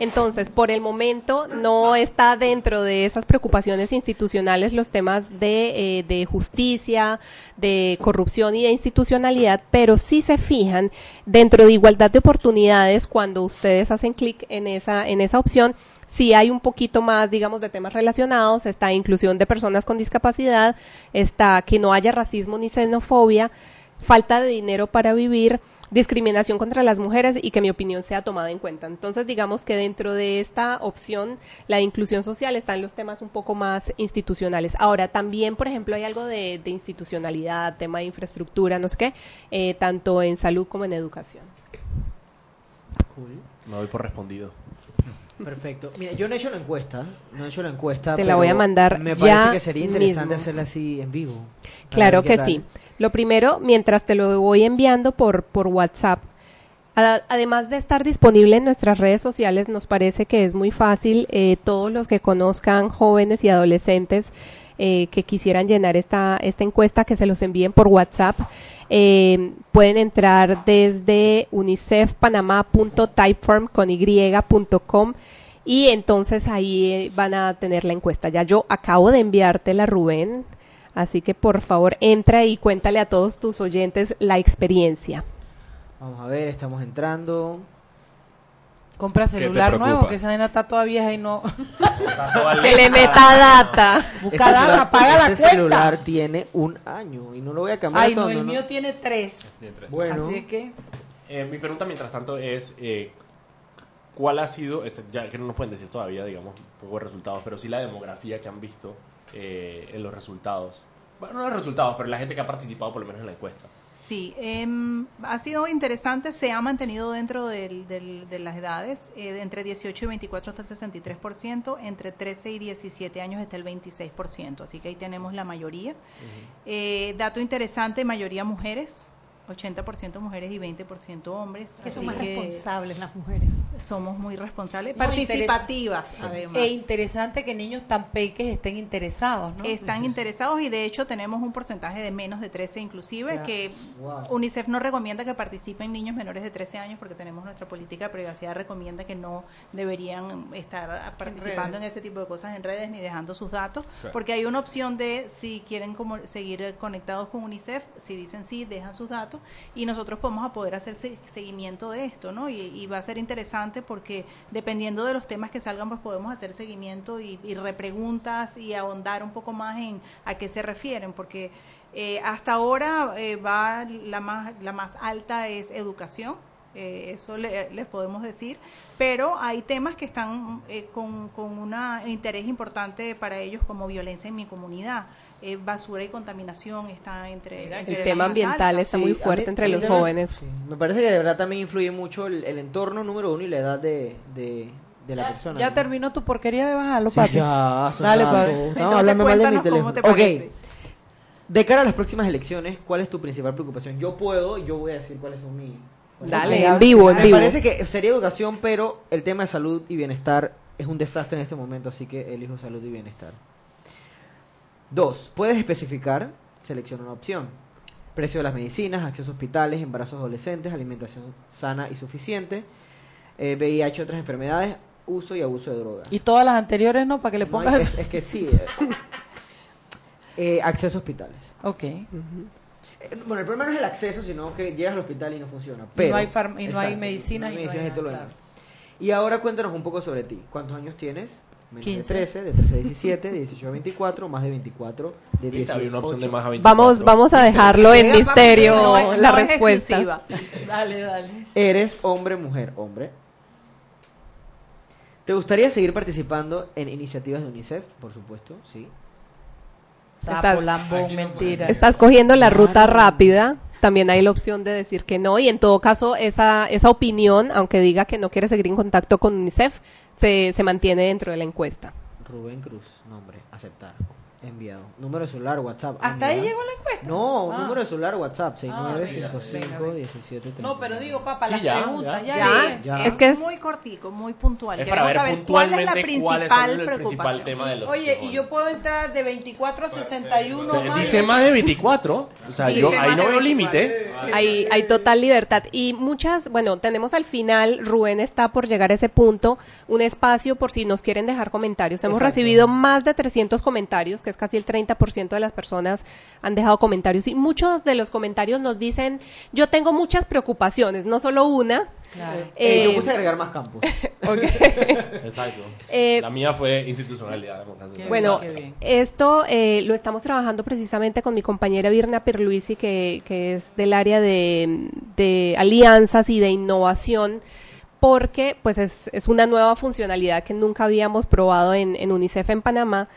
Entonces, por el momento no está dentro de esas preocupaciones institucionales los temas de, eh, justicia, de corrupción y de institucionalidad, pero sí se fijan dentro de igualdad de oportunidades cuando ustedes hacen clic en esa, en esa opción. Sí hay un poquito más, digamos, de temas relacionados, está inclusión de personas con discapacidad, está que no haya racismo ni xenofobia, falta de dinero para vivir, discriminación contra las mujeres y que mi opinión sea tomada en cuenta. Entonces, digamos que dentro de esta opción, la inclusión social están los temas un poco más institucionales. Ahora, también, por ejemplo, hay algo de, de institucionalidad, tema de infraestructura, no sé qué, eh, tanto en salud como en educación. Me doy por respondido. Perfecto. Mira, yo no he hecho la encuesta. No he hecho la encuesta. Te la voy a mandar Me ya parece que sería interesante mismo. hacerla así en vivo. Claro que tal. sí. Lo primero, mientras te lo voy enviando por, por WhatsApp, además de estar disponible en nuestras redes sociales, nos parece que es muy fácil, eh, todos los que conozcan jóvenes y adolescentes eh, que quisieran llenar esta, esta encuesta, que se los envíen por WhatsApp. Eh, pueden entrar desde unicefpanamá.typeform con y.com y entonces ahí eh, van a tener la encuesta. Ya yo acabo de enviártela, Rubén, así que por favor entra y cuéntale a todos tus oyentes la experiencia. Vamos a ver, estamos entrando. Compra celular nuevo, que esa vaina está todavía ahí no. Que le meta data. Este Busca data, celular- paga la este cuenta. celular tiene un año y no lo voy a cambiar. Ay, no, el mío tiene tres. Tiene tres. Bueno. Así es que. Eh, mi pregunta, mientras tanto, es eh, ¿cuál ha sido, este, ya que no nos pueden decir todavía, digamos, un poco de resultados, pero sí la demografía que han visto eh, en los resultados? Bueno, no los resultados, pero la gente que ha participado por lo menos en la encuesta. Sí, em, ha sido interesante, se ha mantenido dentro del- del- de las edades, eh, de entre 18 y 24 hasta el 63%, entre 13 y 17 años está el 26%, así que ahí tenemos la mayoría. Eh, dato interesante, mayoría mujeres, 80% mujeres y 20% hombres. Que son más que responsables las mujeres. Somos muy responsables, No, participativas interes- además. E interesante que niños tan peques estén interesados, ¿no? Están interesados y de hecho tenemos un porcentaje de menos de 13 inclusive que Wow. UNICEF no recomienda que participen niños menores de 13 años porque tenemos nuestra política de privacidad recomienda que no deberían estar participando en, ese tipo de cosas en redes ni dejando sus datos porque hay una opción de si quieren como seguir conectados con UNICEF si dicen sí dejan sus datos y nosotros vamos a poder hacer se- seguimiento de esto no y, y va a ser interesante porque dependiendo de los temas que salgan, pues podemos hacer seguimiento y, y repreguntas y ahondar un poco más en a qué se refieren, porque eh, hasta ahora eh, va la más, la más alta es educación, eh, eso le- les podemos decir, pero hay temas que están eh, con, con un interés importante para ellos como violencia en mi comunidad. Eh, basura y contaminación está entre, entre El tema ambiental altas. está muy Sí, fuerte mí- entre los jóvenes. sí, me parece que de verdad también influye mucho el, el entorno número uno y la edad de, de, de la persona. Ya ¿no? terminó tu porquería de bajarlo, Sí, papi. ya, Dale, papi. Estamos hablando mal de mi teléfono. Ok. De cara a las próximas elecciones, ¿cuál es tu principal preocupación? Yo puedo y yo voy a decir cuáles son mis. Dale, en vivo, en Me vivo. parece que sería educación, pero el tema de salud y bienestar es un desastre en este momento, así que elijo salud y bienestar. Dos, puedes especificar, selecciona una opción. Precio de las medicinas, acceso a hospitales, embarazos adolescentes, alimentación sana y suficiente, eh, VIH, otras enfermedades, uso y abuso de drogas. Y todas las anteriores no, para que le No, pongas... es, es que sí. eh. Eh, acceso a hospitales. Ok. Eh, Bueno, el problema no es el acceso, sino que llegas al hospital y no funciona. Y Pero, no hay farm- y no hay medicinas y no hay medicinas y todo lo demás. Y ahora cuéntanos un poco sobre ti. ¿Cuántos años tienes? Menos 15. de 13, de 13 a 17, de 18 a 24, más de 24, de Ahorita 18 había una opción de más a 24. Vamos, vamos a dejarlo en papi, misterio no es- la no es respuesta. Dale, dale. Eres hombre, mujer, hombre. ¿Te gustaría seguir participando en iniciativas de UNICEF? Por supuesto, sí. Sapo, lambón, mentira. Estás cogiendo la ruta rápida. También hay la opción de decir que no y en todo caso esa, esa opinión, aunque diga que no quiere seguir en contacto con UNICEF, se, se mantiene dentro de la encuesta. Rubén Cruz, nombre, aceptar. Enviado. Número de celular, WhatsApp. ¿Hasta ahí enviado. llegó la encuesta? No, Ah. número de celular, WhatsApp, Ah, venga, venga, 6955 17 No, pero digo, papá, Sí, las ya, preguntas, ya. ya. Es que es muy cortico, muy puntual. Es Queremos para ver saber cuál es la principal son el principal preocupación. tema de los Oye, y yo puedo entrar de 24 a 61 Dice- más. Dice más de 24. O sea, yo ahí no veo 24. límite. Hay, hay total libertad. Y muchas, bueno, tenemos al final, Rubén está por llegar a ese punto, un espacio por si nos quieren dejar comentarios. Hemos Exacto. recibido más de 300 comentarios, que es casi el 30% de las personas han dejado comentarios. Y muchos de los comentarios nos dicen, yo tengo muchas preocupaciones, no solo una. Eh, Eh, yo puse a agregar más campos. Exacto. Eh, la mía fue institucionalidad. Bueno, esto eh, lo estamos trabajando precisamente con mi compañera Virna Perluisi, que, que es del área de, de alianzas y de innovación, porque pues es, es una nueva funcionalidad que nunca habíamos probado en, en UNICEF en Panamá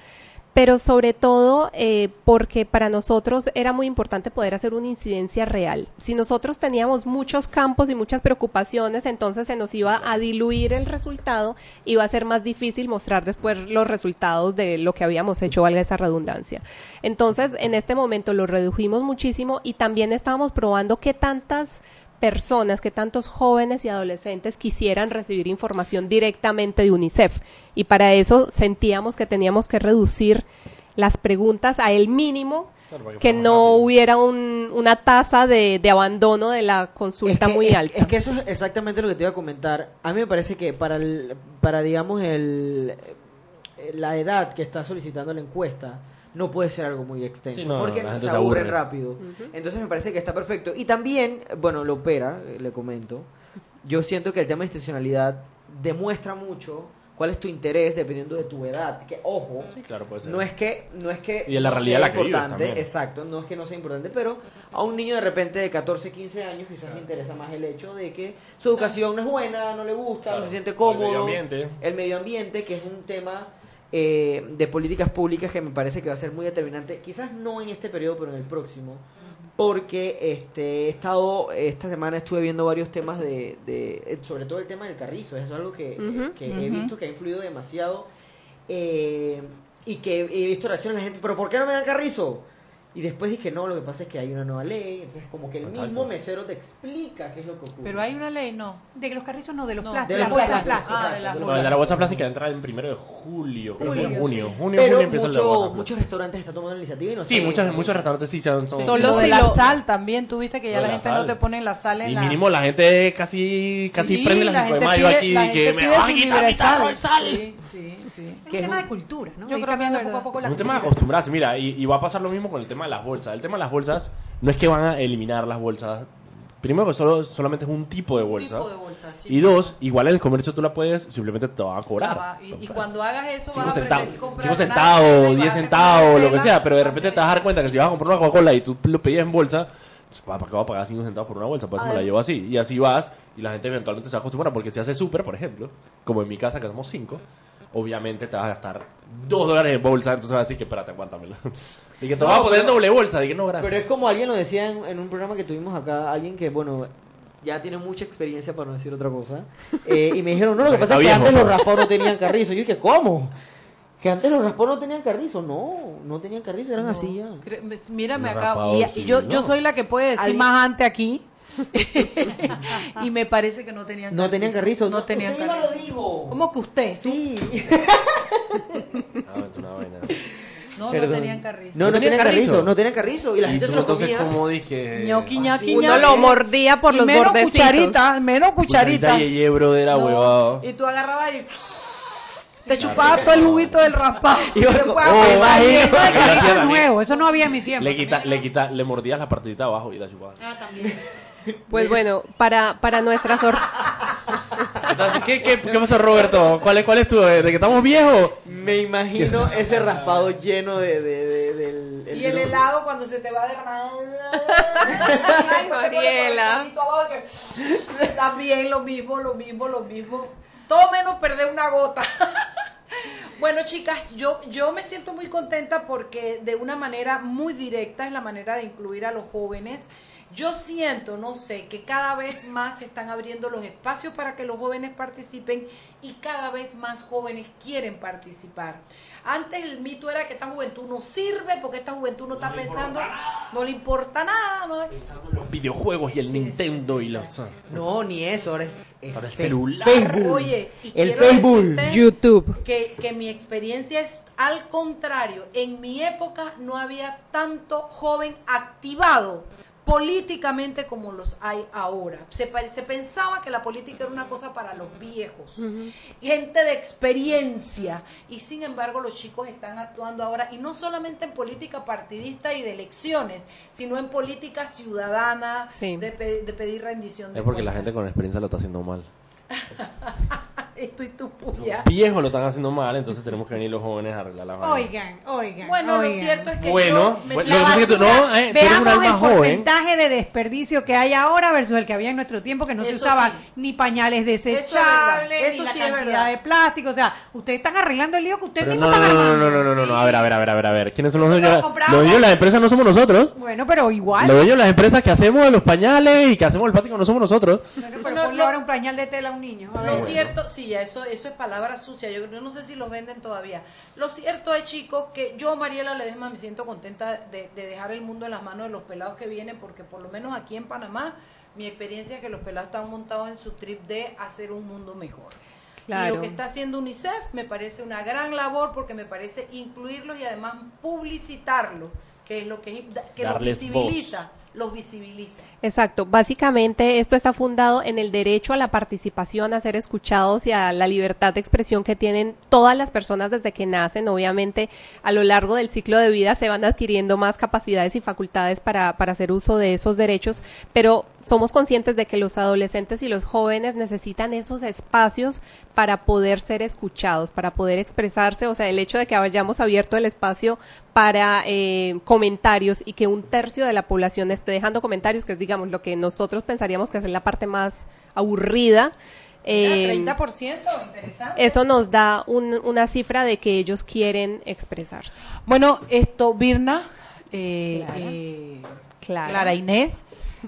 pero sobre todo eh, porque para nosotros era muy importante poder hacer una incidencia real. Si nosotros teníamos muchos campos y muchas preocupaciones, entonces se nos iba a diluir el resultado, iba a ser más difícil mostrar después los resultados de lo que habíamos hecho, valga esa redundancia. Entonces, en este momento lo redujimos muchísimo y también estábamos probando qué tantas personas, que tantos jóvenes y adolescentes quisieran recibir información directamente de UNICEF. Y para eso sentíamos que teníamos que reducir las preguntas a el mínimo, que no hubiera un- una tasa de, de abandono de la consulta que- muy es- alta. Es que eso es exactamente lo que te iba a comentar. A mí me parece que para, el, para digamos, el, la edad que está solicitando la encuesta, no puede ser algo muy extenso. Sí, no, porque se se aburre rápido. Entonces me parece que está perfecto. Y también, bueno, lo opera, eh, le comento. Yo siento que el tema de institucionalidad demuestra mucho cuál es tu interés dependiendo de tu edad. Que, ojo, Claro, puede ser. no es que no es que Y en la no realidad sea la que importante, exacto, no es que no sea importante, pero a un niño de repente de 14, 15 años quizás le interesa más el hecho de que su educación no es buena, no le gusta, Claro. no se siente El cómodo. medio ambiente. El medio ambiente, que es un tema eh, de políticas públicas que me parece que va a ser muy determinante, quizás no en este periodo, pero en el próximo. Porque este, he estado, esta semana estuve viendo varios temas de, de sobre todo el tema del carrizo, eso es algo que, Ujú. que he visto que ha influido demasiado eh, y que he visto reacciones de la gente, pero ¿por qué no me dan carrizo? Y después dije, no, lo que pasa es que hay una nueva ley, entonces como que el Exacto. mismo mesero te explica qué es lo que ocurre. Pero hay una ley, no. De los carrizos no, de los No, plásticos. de las bolsas plásticas. Ah, de las No, el de la bolsa plástica entra el primero de julio. Julio, junio. sí. Junio, Pero junio empieza la mucho- bolsa muchos restaurantes están tomando la iniciativa y no Sí, sé, muchos, muchos restaurantes sí se han son- Solo si la sal también, tú viste que ya la la gente no sal. te pone la sal en Y la... mínimo la gente casi, casi Sí, prende las 5 de mayo aquí la y que gente me van a quitar mi tarro de sal. Sí, sí, sí. Es un es tema de cultura, ¿no? Yo creo que es poco a poco la un tema de acostumbrarse, mira, y, y va a pasar lo mismo con el tema de las bolsas. El tema de las bolsas no es que van a eliminar las bolsas primero que solo, solamente es un tipo de bolsa. tipo de bolsa, sí. Y dos, igual en el comercio tú la puedes, simplemente te van a cobrar. Y, y cuando hagas eso vas a preferir comprar cinco una centavos, tela y 10 vas a centavos, lo que sea, pero de repente te vas a dar cuenta que si vas a comprar una Coca-Cola y tú lo pedías en bolsa, pues, ¿para qué voy a pagar 5 centavos por una bolsa? Por eso me la llevo así. Y así vas, y la gente eventualmente se acostumbra, porque si hace súper, por ejemplo, como en mi casa que somos 5, obviamente te vas a gastar 2 dólares en bolsa, entonces vas a decir que espérate, aguántamela. Y que te No, vas a poner pero- doble bolsa, dije no, gracias. Pero es como alguien lo decía en, en un programa que tuvimos acá, alguien que, bueno, ya tiene mucha experiencia para no decir otra cosa. eh, y me dijeron, no, lo que pasa es que antes los raspados no tenían carrizo. Yo dije, ¿cómo? Que antes los raspados no tenían carrizo. No, no tenían carrizo, eran así ya. Mírame acá. Y, sí, y yo, no. yo soy la que puede decir Alguien- más antes aquí. y me parece que no tenían No tenían carrizo. No tenían Usted misma carrizo. lo dijo. ¿Cómo que usted? Sí. Ah. No, no Perdón. tenían carrizo. No, no, tenían carrizo? no tenían carrizo. Y la ¿Y gente tú se lo entonces comía. cómo dije? Ñoqui, ñaqui, Uno ñaqui. lo mordía por Y los menos bordecitos. cucharita, menos cucharita. y No. Y tú agarrabas y te chupabas todo el juguito del raspado. Y Después, oh, imagínate. eso de carrizo nuevo, eso no había en mi tiempo. Le quita, le quita, le mordías la partidita abajo y la chupabas. Ah, también. Pues bueno, para, para nuestra sor- Entonces, ¿qué, qué, qué pasa, Roberto? ¿Cuál es, cuál es tu, de que estamos viejos? Me imagino ese raspado lleno de, de, de- del... Y el helado cuando se te va derramando. Ay, Mariela. También lo mismo, lo mismo, lo mismo. Todo menos perder una gota. Bueno, chicas, yo, yo me siento muy contenta porque de una manera muy directa es la manera de incluir a los jóvenes. Yo siento, no sé, que cada vez más se están abriendo los espacios para que los jóvenes participen y cada vez más jóvenes quieren participar. Antes el mito era que esta juventud no sirve porque esta juventud no, está pensando, no le importa nada. no- Los videojuegos y el Nintendo y los... No, ni eso, ahora es, es Ahora el celular. Facebook. Oye, y el Facebook. YouTube. Que, que mi experiencia es al contrario. En mi época no había tanto joven activado políticamente como los hay ahora. Se, pare- se pensaba que la política era una cosa para los viejos, gente de experiencia, y sin embargo los chicos están actuando ahora, y no solamente en política partidista y de elecciones, sino en política ciudadana, Sí. de, pe- de pedir rendición de Es porque la gente con experiencia lo está haciendo mal. Esto y tu puya. Viejos lo están haciendo mal, entonces tenemos que venir los jóvenes a arreglar la vaina. Oigan, oigan. Bueno, lo cierto es que Bueno, yo me bueno, siento- lo que tú- no, eh, tú eres un Veamos alma el joven. porcentaje de desperdicio que hay ahora versus el que había en nuestro tiempo, que no se Eso usaba sí. ni pañales desechables, Eso ni la sí es cantidad verdad. de plástico. O sea, ustedes están arreglando el lío que ustedes mismos no, no, están no, no, armando. no, no, no, no, a ver, a ver, a ver, a ver, a ver. ¿Quiénes son los dueños? Los dueños de las empresas no somos nosotros. Bueno, pero igual. Los dueños de las empresas que hacemos los pañales y que hacemos el plástico no somos nosotros. Bueno, pero No, ponle no. ahora un pañal de tela a un niño. a Lo cierto, sí, ya eso, eso es palabra sucia. Yo, yo no sé si los venden todavía. Lo cierto es, chicos, que yo, Mariela Ledesma, me siento contenta de, de dejar el mundo en las manos de los pelados que vienen, porque por lo menos aquí en Panamá, mi experiencia es que los pelados están montados en su trip de hacer un mundo mejor. Y Claro. lo que está haciendo UNICEF me parece una gran labor porque me parece incluirlos y además publicitarlos, que es lo que, que los Darles visibiliza, los visibiliza. Exacto. Básicamente esto está fundado en el derecho a la participación, a ser escuchados y a la libertad de expresión que tienen todas las personas desde que nacen. Obviamente, a lo largo del ciclo de vida se van adquiriendo más capacidades y facultades para, para hacer uso de esos derechos, pero somos conscientes de que los adolescentes y los jóvenes necesitan esos espacios para poder ser escuchados, para poder expresarse. O sea, el hecho de que hayamos abierto el espacio para eh, comentarios y que un tercio de la población esté dejando comentarios, que es, digamos, lo que nosotros pensaríamos que es la parte más aburrida. eh, Mira, 30%, interesante. eso nos da un- una cifra de que ellos quieren expresarse. Bueno, esto, Birna, eh, eh, Clara. Clara Inés,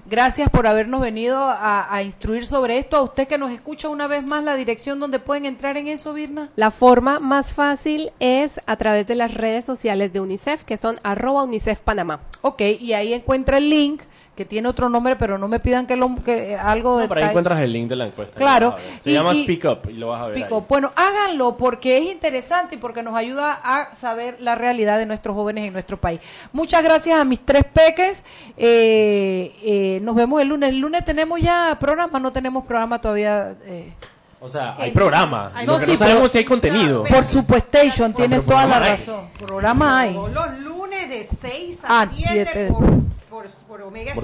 gracias por habernos venido a, a instruir sobre esto. A usted que nos escucha una vez más, la dirección donde pueden entrar en eso, Birna. La forma más fácil es a través de las redes sociales de UNICEF, que son arroba UNICEF Panamá. Ok, y ahí encuentra el link, que tiene otro nombre, pero no me pidan que, lo, que algo de Por ahí encuentras el link de la encuesta. Claro. Se Y- llama y- Speak Up y lo vas a ver. Ahí. Bueno, háganlo porque es interesante y porque nos ayuda a saber la realidad de nuestros jóvenes en nuestro país. Muchas gracias a mis tres peques. Eh, eh, nos vemos el lunes. El lunes tenemos ya programa, no tenemos programa todavía. eh. O sea, hay programa. No, que sí, no sabemos pero- si hay contenido. Por supuestation, tienes toda la programa hay. razón. Programa hay. Los lunes de 6 a Ah, 7 siete. por, por, por Omega ¿Por.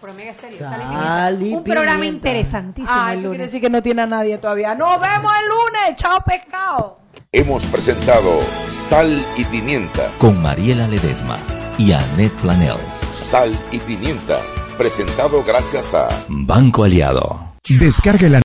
Por Omega Estéreo. Sal Sal y y pimienta. Un programa interesantísimo Ah, eso quiere decir que no tiene a nadie todavía. Nos vemos el lunes. Chao, pescado. Hemos presentado Sal y Pimienta. Con Mariela Ledesma y Annette Planels. Sal y Pimienta. Presentado gracias a Banco Aliado. Descargue la